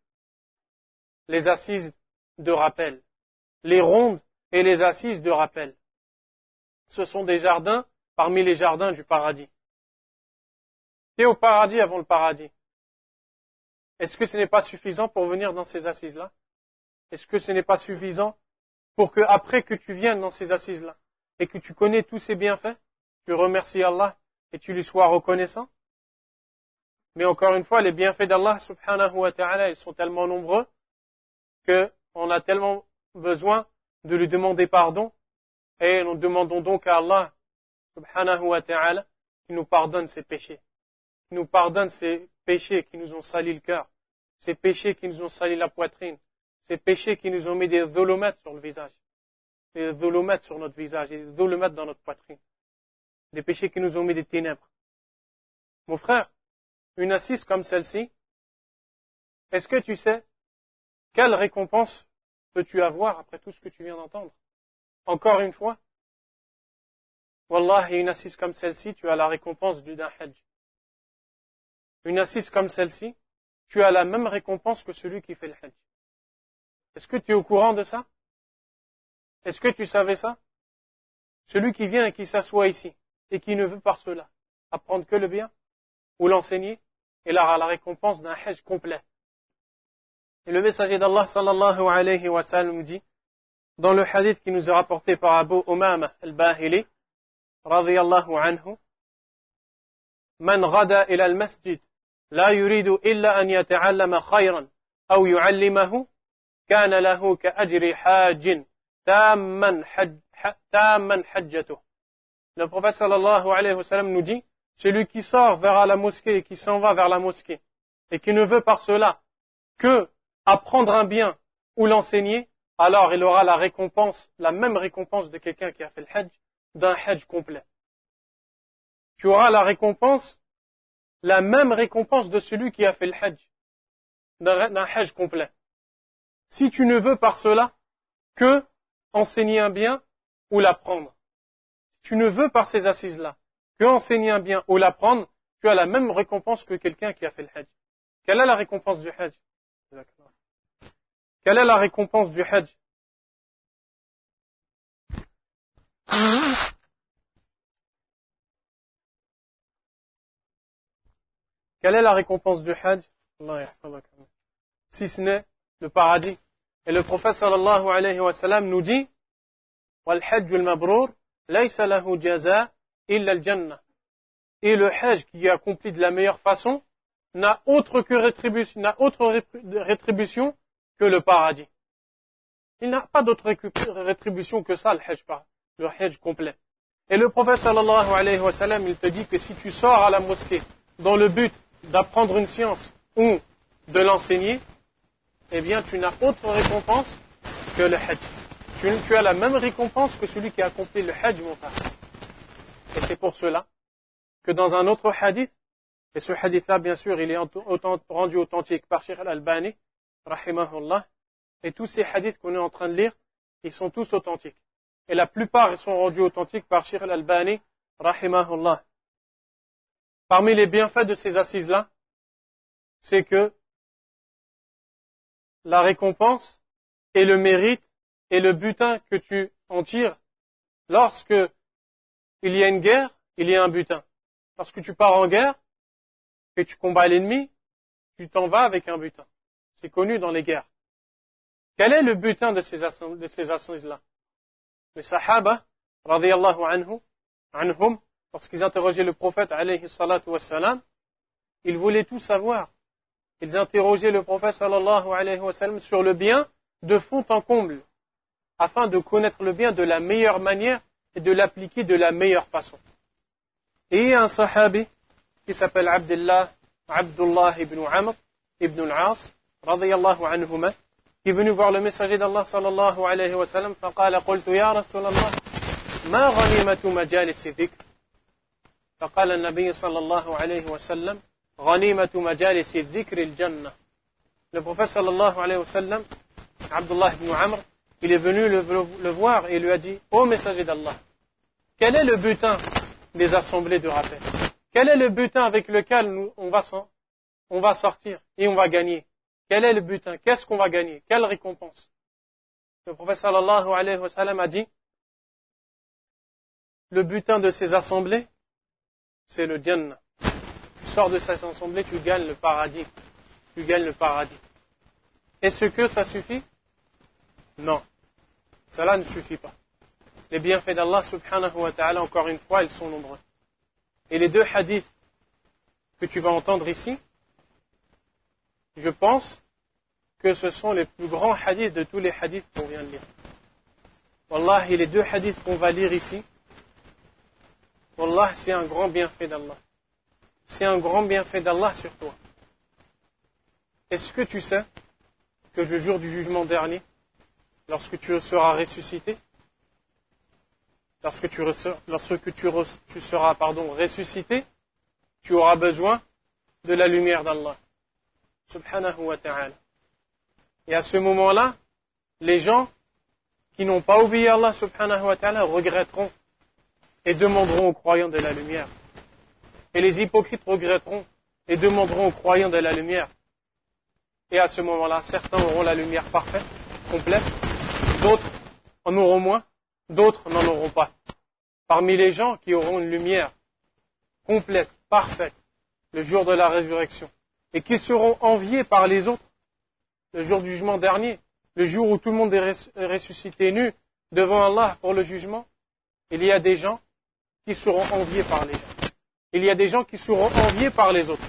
les assises de rappel, les rondes et les assises de rappel. Ce sont des jardins parmi les jardins du paradis. Et au paradis avant le paradis. Est-ce que ce n'est pas suffisant pour venir dans ces assises-là? Est-ce que ce n'est pas suffisant pour que après que tu viennes dans ces assises-là et que tu connais tous ces bienfaits, tu remercies Allah et tu lui sois reconnaissant? Mais encore une fois, les bienfaits d'Allah subhanahu wa ta'ala, ils sont tellement nombreux qu'on a tellement besoin de lui demander pardon et nous demandons donc à Allah subhanahu wa ta'ala qui nous pardonne ses péchés, nous pardonne ces péchés qui nous ont sali le cœur, ces péchés qui nous ont sali la poitrine, ces péchés qui nous ont mis des dolomètres sur le visage, des dolomètres sur notre visage des dolomètres dans notre poitrine des péchés qui nous ont mis des ténèbres. Mon frère, une assise comme celle-ci, est-ce que tu sais quelle récompense peux-tu avoir après tout ce que tu viens d'entendre? Encore une fois, Wallah, une assise comme celle-ci, tu as la récompense du hajj une assise comme celle-ci, tu as la même récompense que celui qui fait le Hajj. Est-ce que tu es au courant de ça? Est-ce que tu savais ça? Celui qui vient et qui s'assoit ici et qui ne veut par cela apprendre que le bien ou l'enseigner, il aura la récompense d'un Hajj complet. Et le messager d'Allah sallallahu alayhi wa sallam dit, dans le hadith qui nous est rapporté par Abu Umama al-Bahili, radiyallahu anhu, Man ghada ila al-masjid لا يريد إلا أن يتعلم خيرا أو يعلمه كان له كأجر حاج تاما حج تاما حجته le prophète sallallahu alayhi wa sallam nous dit, celui qui sort vers la mosquée et qui s'en va vers la mosquée, et qui ne veut par cela que apprendre un bien ou l'enseigner, alors il aura la récompense, la même récompense de quelqu'un qui a fait le hajj, d'un hajj complet. Tu auras la récompense, la même récompense de celui qui a fait le hajj, d'un hajj complet. Si tu ne veux par cela que enseigner un bien ou l'apprendre, si tu ne veux par ces assises-là que enseigner un bien ou l'apprendre, tu as la même récompense que quelqu'un qui a fait le hajj. Quelle est la récompense du hajj? Quelle est la récompense du hajj? Quelle est la récompense du Hajj? Si ce n'est le paradis. Et le prophète sallallahu alayhi wa nous dit Et le Hajj qui est accompli de la meilleure façon n'a autre, que rétribution, n'a rétribution que le paradis. Il n'a pas d'autre rétribution que ça, le Hajj, le Hajj complet. Et le prophète sallallahu alayhi wa il te dit que si tu sors à la mosquée dans le but d'apprendre une science ou de l'enseigner, eh bien, tu n'as autre récompense que le hajj. Tu, as la même récompense que celui qui a accompli le hajj, mon frère. Et c'est pour cela que dans un autre hadith, et ce hadith-là, bien sûr, il est rendu authentique par Sheikh al-Albani, rahimahullah, et tous ces hadiths qu'on est en train de lire, ils sont tous authentiques. Et la plupart, sont rendus authentiques par Sheikh al-Albani, rahimahullah. Parmi les bienfaits de ces assises-là, c'est que la récompense et le mérite et le butin que tu en tires lorsque il y a une guerre, il y a un butin. Lorsque tu pars en guerre, que tu combats l'ennemi, tu t'en vas avec un butin. C'est connu dans les guerres. Quel est le butin de ces, assises-là? Les Sahaba, anhum, lorsqu'ils interrogeaient le prophète, alayhi salatu wassalam, ils voulaient tout savoir. Ils interrogeaient le prophète, sallallahu alayhi wa sallam, sur le bien de fond en comble, afin de connaître le bien de la meilleure manière et de l'appliquer de la meilleure façon. Et un sahabi qui s'appelle Abdullah, Abdullah ibn Amr ibn al-As, radiyallahu anhuma, qui est venu voir le messager d'Allah sallallahu alayhi wa sallam, فقال قلت يا رسول الله ما غنيمة مجالس ذكر فقال النبي صلى الله عليه وسلم غنيمة مجالس الذكر الجنة Le prophète sallallahu alayhi wa sallam, Abdullah ibn Amr, il est venu le, le, le voir et lui a dit, ô messager d'Allah, quel est le butin des assemblées de rappel quel est le butin avec lequel nous, on, va, on va sortir et on va gagner Quel est le butin Qu'est-ce qu'on va gagner Quelle récompense Le prophète sallallahu alayhi wa sallam a dit le butin de ces assemblées, c'est le Jannah. Tu sors de ces assemblées, tu gagnes le paradis. Tu gagnes le paradis. Est-ce que ça suffit? Non. Cela ne suffit pas. Les bienfaits d'Allah subhanahu wa ta'ala, encore une fois, ils sont nombreux. Et les deux hadiths que tu vas entendre ici, je pense que ce sont les plus grands hadiths de tous les hadiths qu'on vient de lire. Wallah, et les deux hadiths qu'on va lire ici, Wallah, c'est un grand bienfait d'Allah. C'est un grand bienfait d'Allah sur toi. Est-ce que tu sais que le jour du jugement dernier, lorsque tu seras ressuscité, lorsque tu, seras ressuscité, tu auras besoin de la lumière d'Allah. Subhanahu wa ta'ala. Et à ce moment-là, les gens qui n'ont pas oublié Allah subhanahu wa ta'ala regretteront et demanderont aux croyants de la lumière. Et les hypocrites regretteront et demanderont aux croyants de la lumière. Et à ce moment-là, certains auront la lumière parfaite, complète, d'autres en auront moins, d'autres n'en auront pas. Parmi les gens qui auront une lumière complète, parfaite, le jour de la résurrection, et qui seront enviés par les autres, le jour du jugement dernier, le jour où tout le monde est ressuscité nu devant Allah pour le jugement, il y a des gens qui seront enviés par les gens. Il y a des gens qui seront enviés par les autres.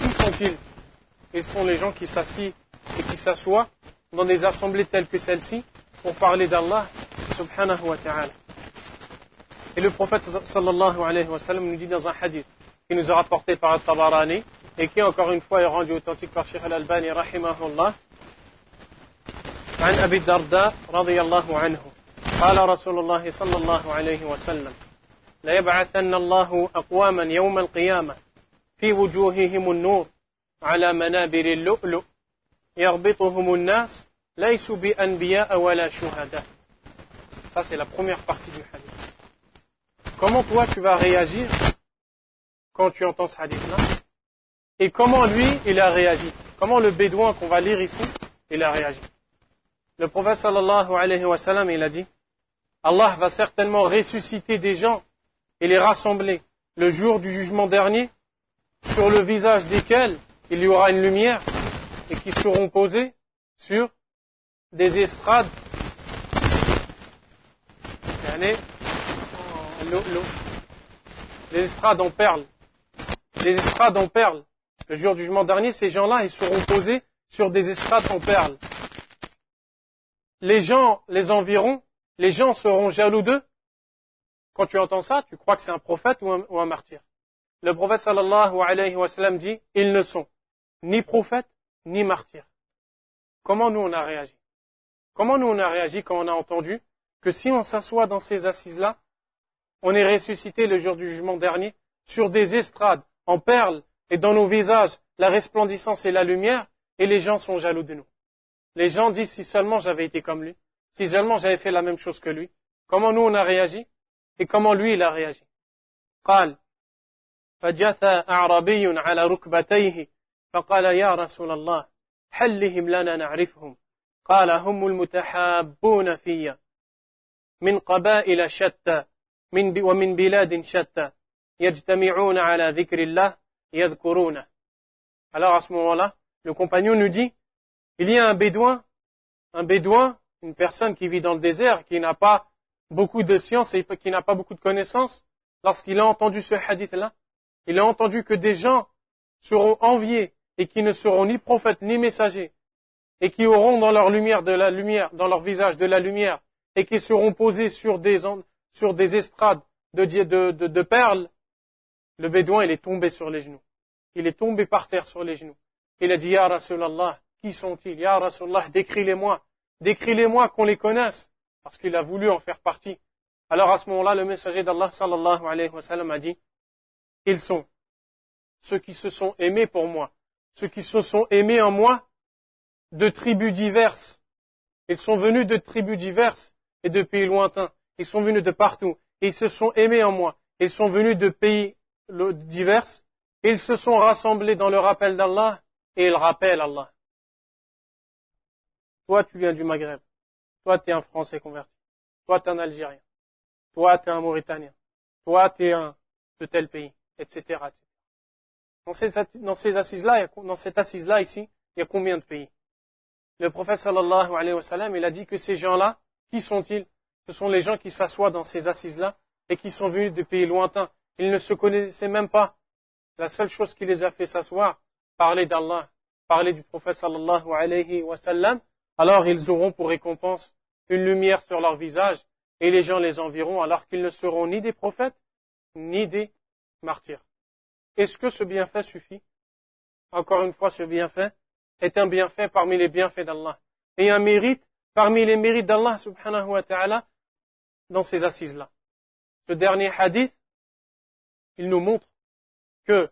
Qui sont-ils Ils sont les gens qui s'assient et qui s'assoient dans des assemblées telles que celle-ci pour parler d'Allah subhanahu wa ta'ala. Et le prophète sallallahu alayhi wa sallam nous dit dans un hadith qui nous est rapporté par Tabarani, et qui encore une fois est rendu authentique par Sheikh Al-Albani rahimahullah عن أبي الدرداء رضي الله عنه قال رسول الله صلى الله عليه وسلم ليبعثن الله أقواما يوم القيامة في وجوههم النور على منابر اللؤلؤ يغبطهم الناس ليسوا بأنبياء ولا شهداء Ça, c'est la première partie du hadith. Comment toi, tu vas réagir quand tu entends ce hadith-là Et comment lui, il a réagi Comment le bédouin qu'on va lire ici, il a réagi Le prophète sallallahu alayhi wa sallam, il a dit, Allah va certainement ressusciter des gens et les rassembler le jour du jugement dernier, sur le visage desquels il y aura une lumière et qui seront posés sur des estrades des estrades en perles. Des estrades en perles. Le jour du jugement dernier, ces gens-là, ils seront posés sur des estrades en perles. Les gens, les environs, les gens seront jaloux d'eux. Quand tu entends ça, tu crois que c'est un prophète ou un, martyr. Le prophète sallallahu alayhi wa sallam dit, ils ne sont ni prophètes, ni martyrs. Comment nous on a réagi? Comment nous on a réagi quand on a entendu que si on s'assoit dans ces assises-là, on est ressuscité le jour du jugement dernier sur des estrades en perles et dans nos visages la resplendissance et la lumière et les gens sont jaloux de nous. Les gens disent si seulement j'avais été comme lui, si seulement j'avais fait la même chose que lui. Comment nous on a réagi? Et comment lui il a réagi. قال فجثى أعربي على ركبتيه فقال يا رسول الله حلهم لنا نعرفهم قال هم المتحابون في من قبائل شتى من ومن بلاد شتى يجتمعون على ذكر الله يذكرونه alors à ce moment-là le compagnon nous dit il y a un bédouin un bédouin une personne qui vit dans le désert qui n'a pas beaucoup de science et qui n'a pas beaucoup de connaissances lorsqu'il a entendu ce hadith là il a entendu que des gens seront enviés et qui ne seront ni prophètes ni messagers et qui auront dans leur lumière de la lumière dans leur visage de la lumière et qui seront posés sur des, sur des estrades de, de, de, perles, le bédouin, il est tombé sur les genoux. Il est tombé par terre sur les genoux. Il a dit, Ya Rasulallah, qui sont-ils? Ya Rasulallah, décris-les-moi. Décris-les-moi qu'on les connaisse. Parce qu'il a voulu en faire partie. Alors à ce moment-là, le messager d'Allah sallallahu alayhi wa sallam a dit, ils sont ceux qui se sont aimés pour moi, ceux qui se sont aimés en moi de tribus diverses. Ils sont venus de tribus diverses et de pays lointains. Ils sont venus de partout. ils se sont aimés en moi. Ils sont venus de pays divers. ils se sont rassemblés dans le rappel d'Allah et ils rappellent Allah. Toi, tu viens du Maghreb. Toi, tu es un Français converti. Toi, tu es un Algérien. Toi, tu es un Mauritanien. Toi, tu es un de tel pays, etc. Dans ces, assises-là, dans cette assise-là ici, il y a combien de pays? Le prophète sallallahu alayhi wa sallam, il a dit que ces gens-là, qui sont-ils? Ce sont les gens qui s'assoient dans ces assises-là et qui sont venus de pays lointains. Ils ne se connaissaient même pas. La seule chose qui les a fait s'asseoir, parler d'Allah, parler du prophète sallallahu alayhi wa sallam, alors ils auront pour récompense une lumière sur leur visage et les gens les environt alors qu'ils ne seront ni des prophètes ni des martyrs. Est-ce que ce bienfait suffit? Encore une fois, ce bienfait est un bienfait parmi les bienfaits d'Allah et un mérite parmi les mérites d'Allah subhanahu wa ta'ala dans ces assises-là. Ce dernier hadith, il nous montre que,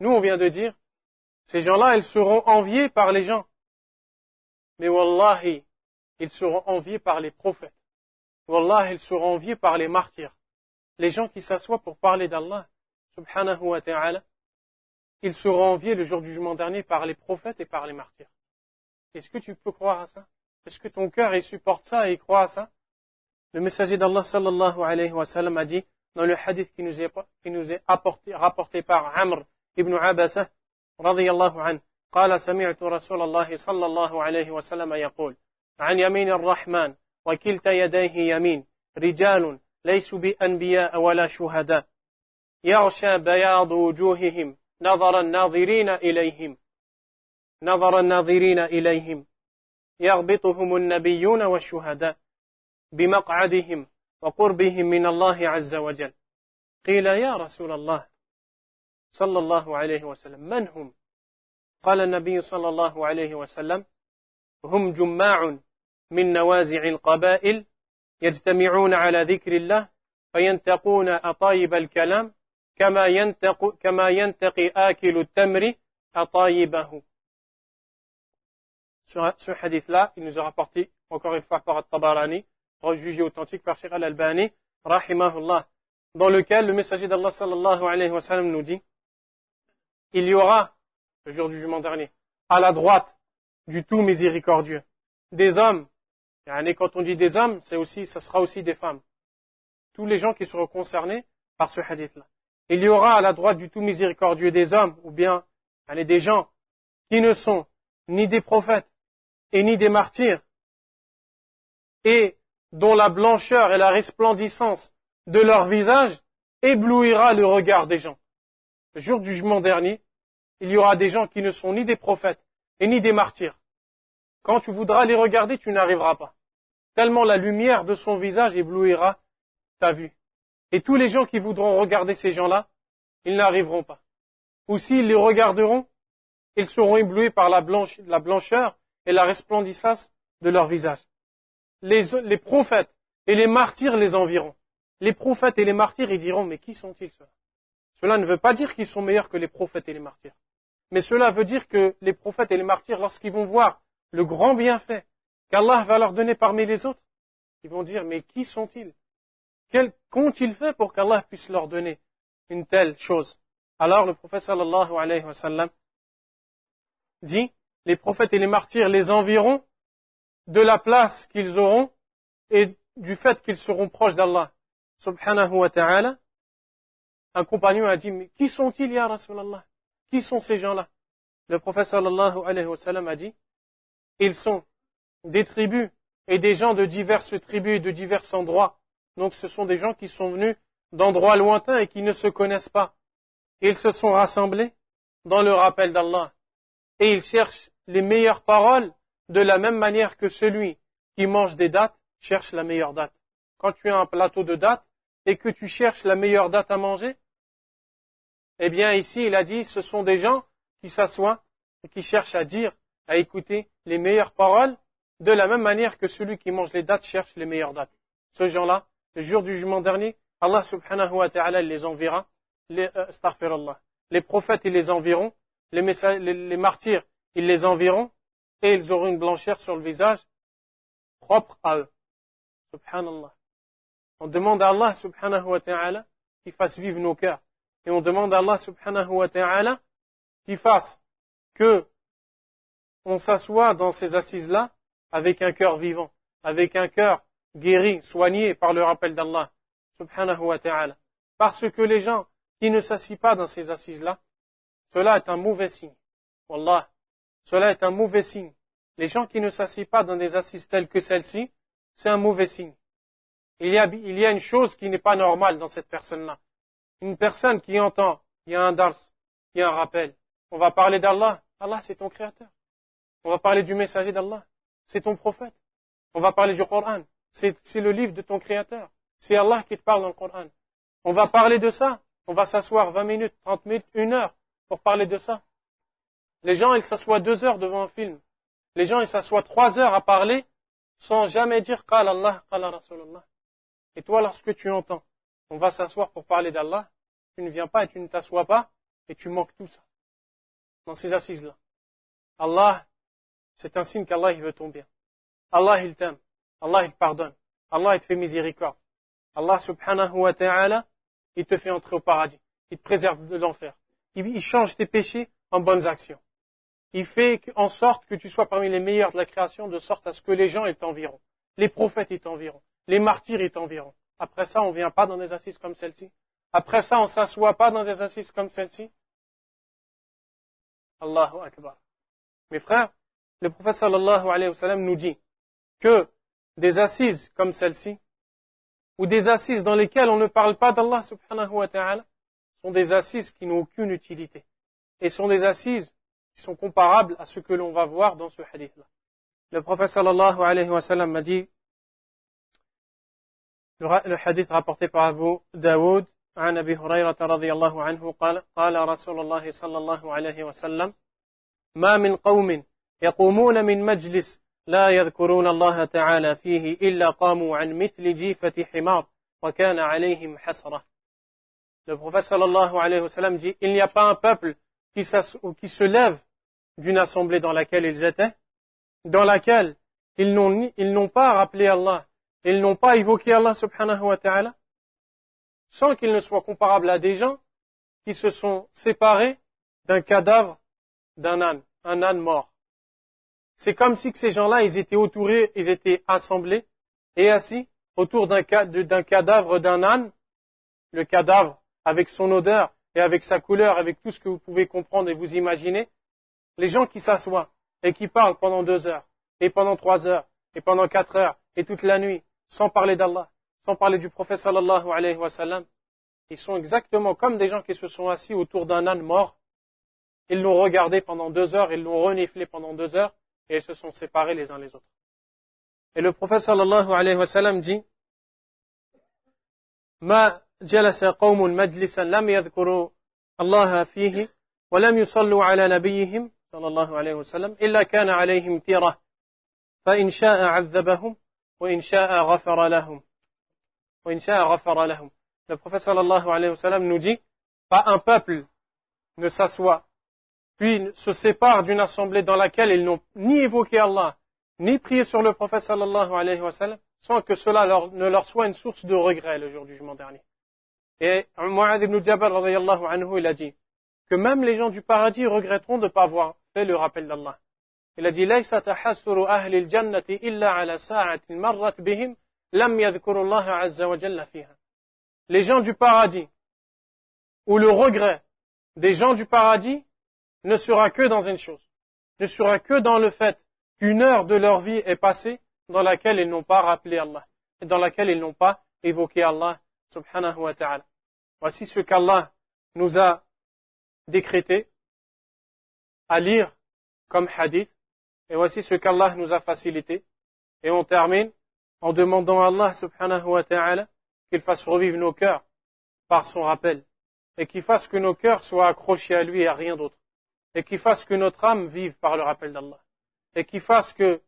nous on vient de dire, ces gens-là, ils seront enviés par les gens. Mais wallahi, ils seront enviés par les prophètes. Wallah, ils seront enviés par les martyrs. Les gens qui s'assoient pour parler d'Allah, subhanahu wa ta'ala, ils seront enviés le jour du jugement dernier par les prophètes et par les martyrs. Est-ce que tu peux croire à ça est-ce que ton cœur, il supporte ça et il croit à ça Le messager d'Allah sallallahu alayhi wa sallam a dit dans le hadith qui nous est, qui nous est apporté, rapporté par Amr ibn Abasa رضي الله عنه قال سمعت رسول الله صلى الله عليه وسلم يقول عن يمين الرحمن وكلتا يديه يمين. رجال ليسوا بأنبياء ولا شهداء. يغشى بياض وجوههم نظر الناظرين إليهم. نظر الناظرين إليهم. يغبطهم النبيون والشهداء بمقعدهم وقربهم من الله عز وجل. قيل يا رسول الله صلى الله عليه وسلم من هم؟ قال النبي صلى الله عليه وسلم هم جماع من نوازع القبائل يجتمعون على ذكر الله فينتقون أطايب الكلام كما ينتق كما ينتقي آكل التمر أطايبه ce hadith-là, il nous a rapporté, encore une fois, par At-Tabarani, jugé authentique par Sheikh Al-Albani, rahimahullah, dans lequel le messager d'Allah sallallahu alayhi wa sallam nous dit, il y aura, le jour du jugement dernier, à la droite du tout miséricordieux, des hommes, et quand on dit des hommes, c'est aussi, ça sera aussi des femmes. Tous les gens qui seront concernés par ce hadith-là. Il y aura à la droite du tout miséricordieux des hommes, ou bien, des gens qui ne sont ni des prophètes, et ni des martyrs, et dont la blancheur et la resplendissance de leur visage éblouira le regard des gens. Le jour du jugement dernier, il y aura des gens qui ne sont ni des prophètes et ni des martyrs. Quand tu voudras les regarder, tu n'arriveras pas. Tellement la lumière de son visage éblouira ta vue. Et tous les gens qui voudront regarder ces gens-là, ils n'arriveront pas. Ou s'ils les regarderont, ils seront éblouis par la, blancheur et la resplendissance de leur visage. Les, prophètes et les martyrs les environt. Les prophètes et les martyrs, ils diront, mais qui sont-ils ceux-là? Cela ne veut pas dire qu'ils sont meilleurs que les prophètes et les martyrs. Mais cela veut dire que les prophètes et les martyrs, lorsqu'ils vont voir le grand bienfait qu'Allah va leur donner parmi les autres, ils vont dire, mais qui sont-ils? Qu'ont-ils fait pour qu'Allah puisse leur donner une telle chose? Alors le prophète sallallahu alayhi wa sallam dit, les prophètes et les martyrs les environt de la place qu'ils auront et du fait qu'ils seront proches d'Allah subhanahu wa ta'ala. Un compagnon a dit, mais qui sont-ils, ya Rasulallah? Qui sont ces gens-là? Le prophète sallallahu alayhi wa sallam a dit, ils sont des tribus et des gens de diverses tribus et de divers endroits. Donc ce sont des gens qui sont venus d'endroits lointains et qui ne se connaissent pas. Ils se sont rassemblés dans le rappel d'Allah et ils cherchent les meilleures paroles de la même manière que celui qui mange des dates cherche la meilleure date. Quand tu as un plateau de dates et que tu cherches la meilleure date à manger, eh bien ici il a dit ce sont des gens qui s'assoient et qui cherchent à dire, à écouter les meilleures paroles de la même manière que celui qui mange les dates cherche les meilleures dates. Ce gens-là, le jour du jugement dernier, Allah subhanahu wa ta'ala les enverra, les, euh, les prophètes ils les enverront, les, les martyrs ils les enverront et ils auront une blancheur sur le visage propre à eux. Subhanallah. On demande à Allah subhanahu wa ta'ala qu'il fasse vivre nos cœurs. Et on demande à Allah subhanahu wa ta'ala qu'il fasse que on s'assoit dans ces assises-là avec un cœur vivant, avec un cœur guéri, soigné par le rappel d'Allah subhanahu wa ta'ala. Parce que les gens qui ne s'assient pas dans ces assises-là, cela est un mauvais signe. Wallah, cela est un mauvais signe. Les gens qui ne s'assient pas dans des assises telles que celle-ci, c'est un mauvais signe. Il y, a, il y a une chose qui n'est pas normale dans cette personne-là. Une personne qui entend, il y a un dars, il y a un rappel. On va parler d'Allah. Allah, c'est ton créateur. On va parler du messager d'Allah. C'est ton prophète. On va parler du Coran. C'est le livre de ton créateur. C'est Allah qui te parle dans le Coran. On va parler de ça. On va s'asseoir 20 minutes, 30 minutes, une heure pour parler de ça. Les gens, ils s'assoient deux heures devant un film. Les gens, ils s'assoient trois heures à parler sans jamais dire Qal Allah, Rasulallah. Et toi, lorsque tu entends, on va s'asseoir pour parler d'Allah, tu ne viens pas et tu ne t'assois pas et tu manques tout ça. Dans ces assises-là. Allah, c'est un signe qu'Allah, il veut ton bien. Allah, il t'aime. Allah, il pardonne. Allah, il te fait miséricorde. Allah, subhanahu wa ta'ala, il te fait entrer au paradis. Il te préserve de l'enfer. Il change tes péchés en bonnes actions il fait en sorte que tu sois parmi les meilleurs de la création, de sorte à ce que les gens ils t'environt. Les prophètes ils t'environt. Les martyrs ils t'environt. Après ça, on vient pas dans des assises comme celle-ci. Après ça, on s'assoit pas dans des assises comme celle-ci. Allahu Akbar. Mes frères, le prophète sallallahu alayhi wa sallam nous dit que des assises comme celle-ci, ou des assises dans lesquelles on ne parle pas d'Allah subhanahu wa ta'ala, sont des assises qui n'ont aucune utilité. Et sont des assises qui sont comparables à ce que l'on va voir dans ce hadith-là. Le prophète sallallahu alayhi wa sallam m'a dit, le hadith rapporté par Abu Daoud, عن أبي هريرة رضي الله عنه قال قال رسول الله صلى الله عليه وسلم ما من قوم يقومون من مجلس لا يذكرون الله تعالى فيه إلا قاموا عن مثل جيفة حمار وكان عليهم حسرة Le prophète sallallahu alayhi wa sallam dit, il n'y a pas un peuple qui, qui se lève d'une assemblée dans laquelle ils étaient, dans laquelle ils n'ont pas rappelé Allah, ils n'ont pas évoqué Allah subhanahu wa ta'ala, sans qu'ils ne soient comparables à des gens qui se sont séparés d'un cadavre d'un âne, un âne mort. C'est comme si que ces gens-là, ils étaient autourés, ils étaient assemblés et assis autour d'un cadavre d'un âne, le cadavre avec son odeur et avec sa couleur, avec tout ce que vous pouvez comprendre et vous imaginer, les gens qui s'assoient et qui parlent pendant deux heures, et pendant trois heures, et pendant quatre heures, et toute la nuit, sans parler d'Allah, sans parler du prophète sallallahu alayhi wa sallam, ils sont exactement comme des gens qui se sont assis autour d'un âne mort. Ils l'ont regardé pendant deux heures, ils l'ont reniflé pendant deux heures, et ils se sont séparés les uns les autres. Et le prophète sallallahu alayhi wa sallam dit, جلس قوم مجلسا لم يذكروا الله فيه ولم يصلوا على نبيهم صلى الله عليه وسلم إلا كان عليهم تيرة فإن شاء عذبهم وإن شاء غفر لهم وإن شاء غفر لهم Le prophète sallallahu alayhi wa sallam nous dit pas un peuple ne s'assoit puis se sépare d'une assemblée dans laquelle ils n'ont ni évoqué Allah ni prié sur le prophète sallallahu alayhi wa sallam sans que cela leur, ne leur soit une source de regret le jour du jugement dernier. Et Mu'adh ibn Jabal anhu, il a dit que même les gens du paradis regretteront de ne pas avoir fait le rappel d'Allah. Il a dit ليس تحسر أهل الجنة إلا على ساعة مرت بهم لم يذكروا الله عز وجل فيها. Les gens du paradis ou le regret des gens du paradis ne sera que dans une chose, ne sera que dans le fait qu'une heure de leur vie est passée dans laquelle ils n'ont pas rappelé Allah et dans laquelle ils n'ont pas évoqué Allah subhanahu wa ta'ala. Voici ce qu'Allah nous a décrété à lire comme hadith. Et voici ce qu'Allah nous a facilité. Et on termine en demandant à Allah subhanahu wa ta'ala qu'il fasse revivre nos cœurs par son rappel. Et qu'il fasse que nos cœurs soient accrochés à lui et à rien d'autre. Et qu'il fasse que notre âme vive par le rappel d'Allah. Et qu'il fasse que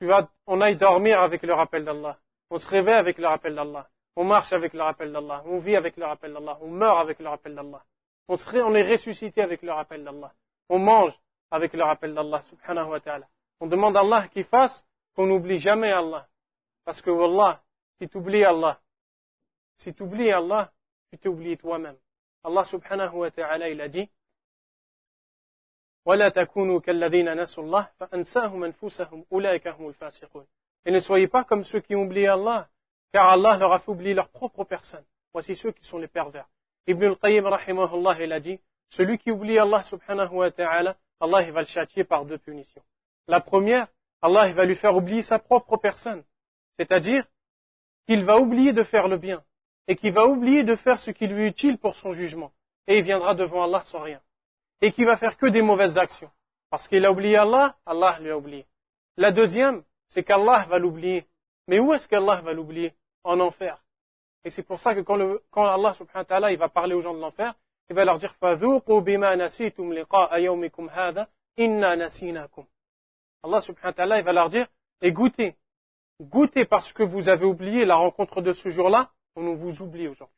tu vas, on aille dormir avec le rappel d'Allah. On se réveille avec le rappel d'Allah. On marche avec le rappel d'Allah. On vit avec le rappel d'Allah. On meurt avec le rappel d'Allah. On, on est ressuscité avec le rappel d'Allah. On mange avec le rappel d'Allah, subhanahu wa ta'ala. On demande à Allah qu'il fasse qu'on n'oublie jamais Allah. Parce que, Wallah, si tu oublies Allah, si tu oublies Allah, tu t'oublies toi-même. Allah subhanahu wa ta'ala, il a dit, ولا تكونوا كالذين نسوا الله فأنساهم أنفسهم أولئك هم الفاسقون. Et ne soyez pas comme ceux qui ont oublié Allah car Allah leur a fait oublier leur propre personne. Voici ceux qui sont les pervers. Ibn al-Qayyim, rahimahullah, il a dit, celui qui oublie Allah subhanahu wa ta'ala, Allah il va le châtier par deux punitions. La première, Allah il va lui faire oublier sa propre personne. C'est-à-dire qu'il va oublier de faire le bien et qu'il va oublier de faire ce qui lui est utile pour son jugement. Et il viendra devant Allah sans rien. Et qu'il va faire que des mauvaises actions. Parce qu'il a oublié Allah, Allah lui a oublié. La deuxième, c'est qu'Allah va l'oublier. Mais où est-ce qu'Allah va l'oublier? En enfer. Et c'est pour ça que quand, Allah subhanahu wa ta'ala il va parler aux gens de l'enfer, il va leur dire Allah subhanahu wa ta'ala il va leur dire et goûtez goûtez parce que vous avez oublié la rencontre de ce jour-là on vous oublie aujourd'hui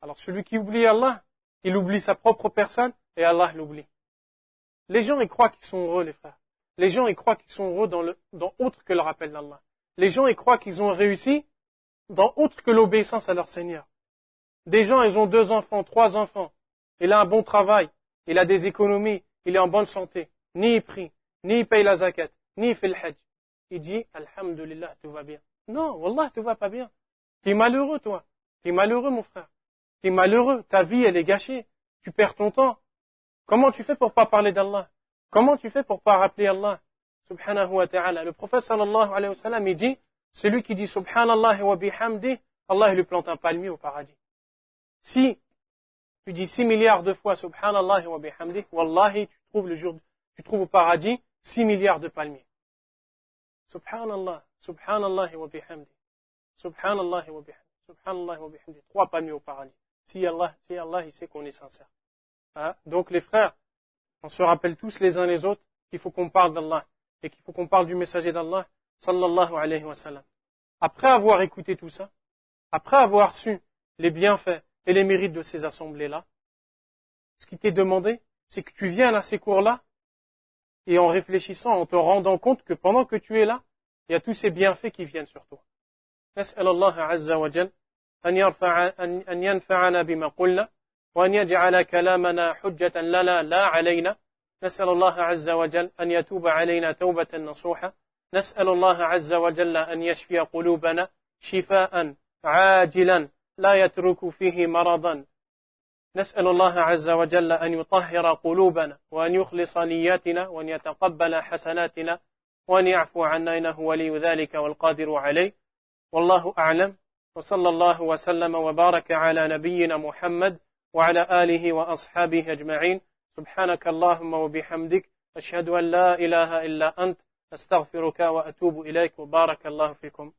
alors celui qui oublie Allah il oublie sa propre personne et Allah l'oublie les gens ils croient qu'ils sont heureux les frères les gens ils croient qu'ils sont heureux dans, le, dans autre que le rappel d'Allah les gens ils croient qu'ils ont réussi dans autre que l'obéissance à leur Seigneur. Des gens, ils ont deux enfants, trois enfants. Il a un bon travail, il a des économies, il est en bonne santé. Ni il prie, ni il paye la zakat, ni il fait le hajj. Il dit, Alhamdulillah, tout va bien. Non, Wallah, tout va pas bien. Tu es malheureux, toi. Tu es malheureux, mon frère. Tu es malheureux. Ta vie, elle est gâchée. Tu perds ton temps. Comment tu fais pour pas parler d'Allah? Comment tu fais pour pas rappeler Allah? Subhanahu wa ta'ala. Le prophète sallallahu alayhi wa sallam, il dit, celui qui dit Subhanallah wa bihamdi, Allah lui plante un palmier au paradis. Si tu dis 6 milliards de fois Subhanallah wa bihamdi, Wallahi, tu trouves le jour, tu trouves au paradis 6 milliards de palmiers. Subhanallah, Subhanallah wa bihamdi, Subhanallah wa bihamdi, Subhanallah wa bihamdi, trois palmiers au paradis. si Allah, si Allah il sait qu'on est sincère. Hein? Donc les frères, on se rappelle tous les uns les autres qu'il faut qu'on parle d'Allah et qu'il faut qu'on parle du messager d'Allah, sallallahu alayhi wa sallam. Après avoir écouté tout ça, après avoir su les bienfaits et les mérites de ces assemblées-là, ce qui t'est demandé, c'est que tu viennes à ces cours-là et en réfléchissant, en te rendant compte que pendant que tu es là, il y a tous ces bienfaits qui viennent sur toi. نسأل الله عز وجل أن يرفع أن ينفعنا بما قلنا وأن يجعل كلامنا حجة لنا لا علينا. نسأل الله عز وجل أن يتوب علينا توبة نصوحة. نسأل الله عز وجل أن يشفي قلوبنا شفاء عاجلا لا يترك فيه مرضا. نسأل الله عز وجل أن يطهر قلوبنا وأن يخلص نياتنا وأن يتقبل حسناتنا وأن يعفو عنا إنه ولي ذلك والقادر عليه. والله أعلم. وصلى الله وسلم وبارك على نبينا محمد وعلى آله وأصحابه أجمعين. سبحانك اللهم وبحمدك أشهد أن لا إله إلا أنت أستغفرك وأتوب إليك. وبارك الله فيكم.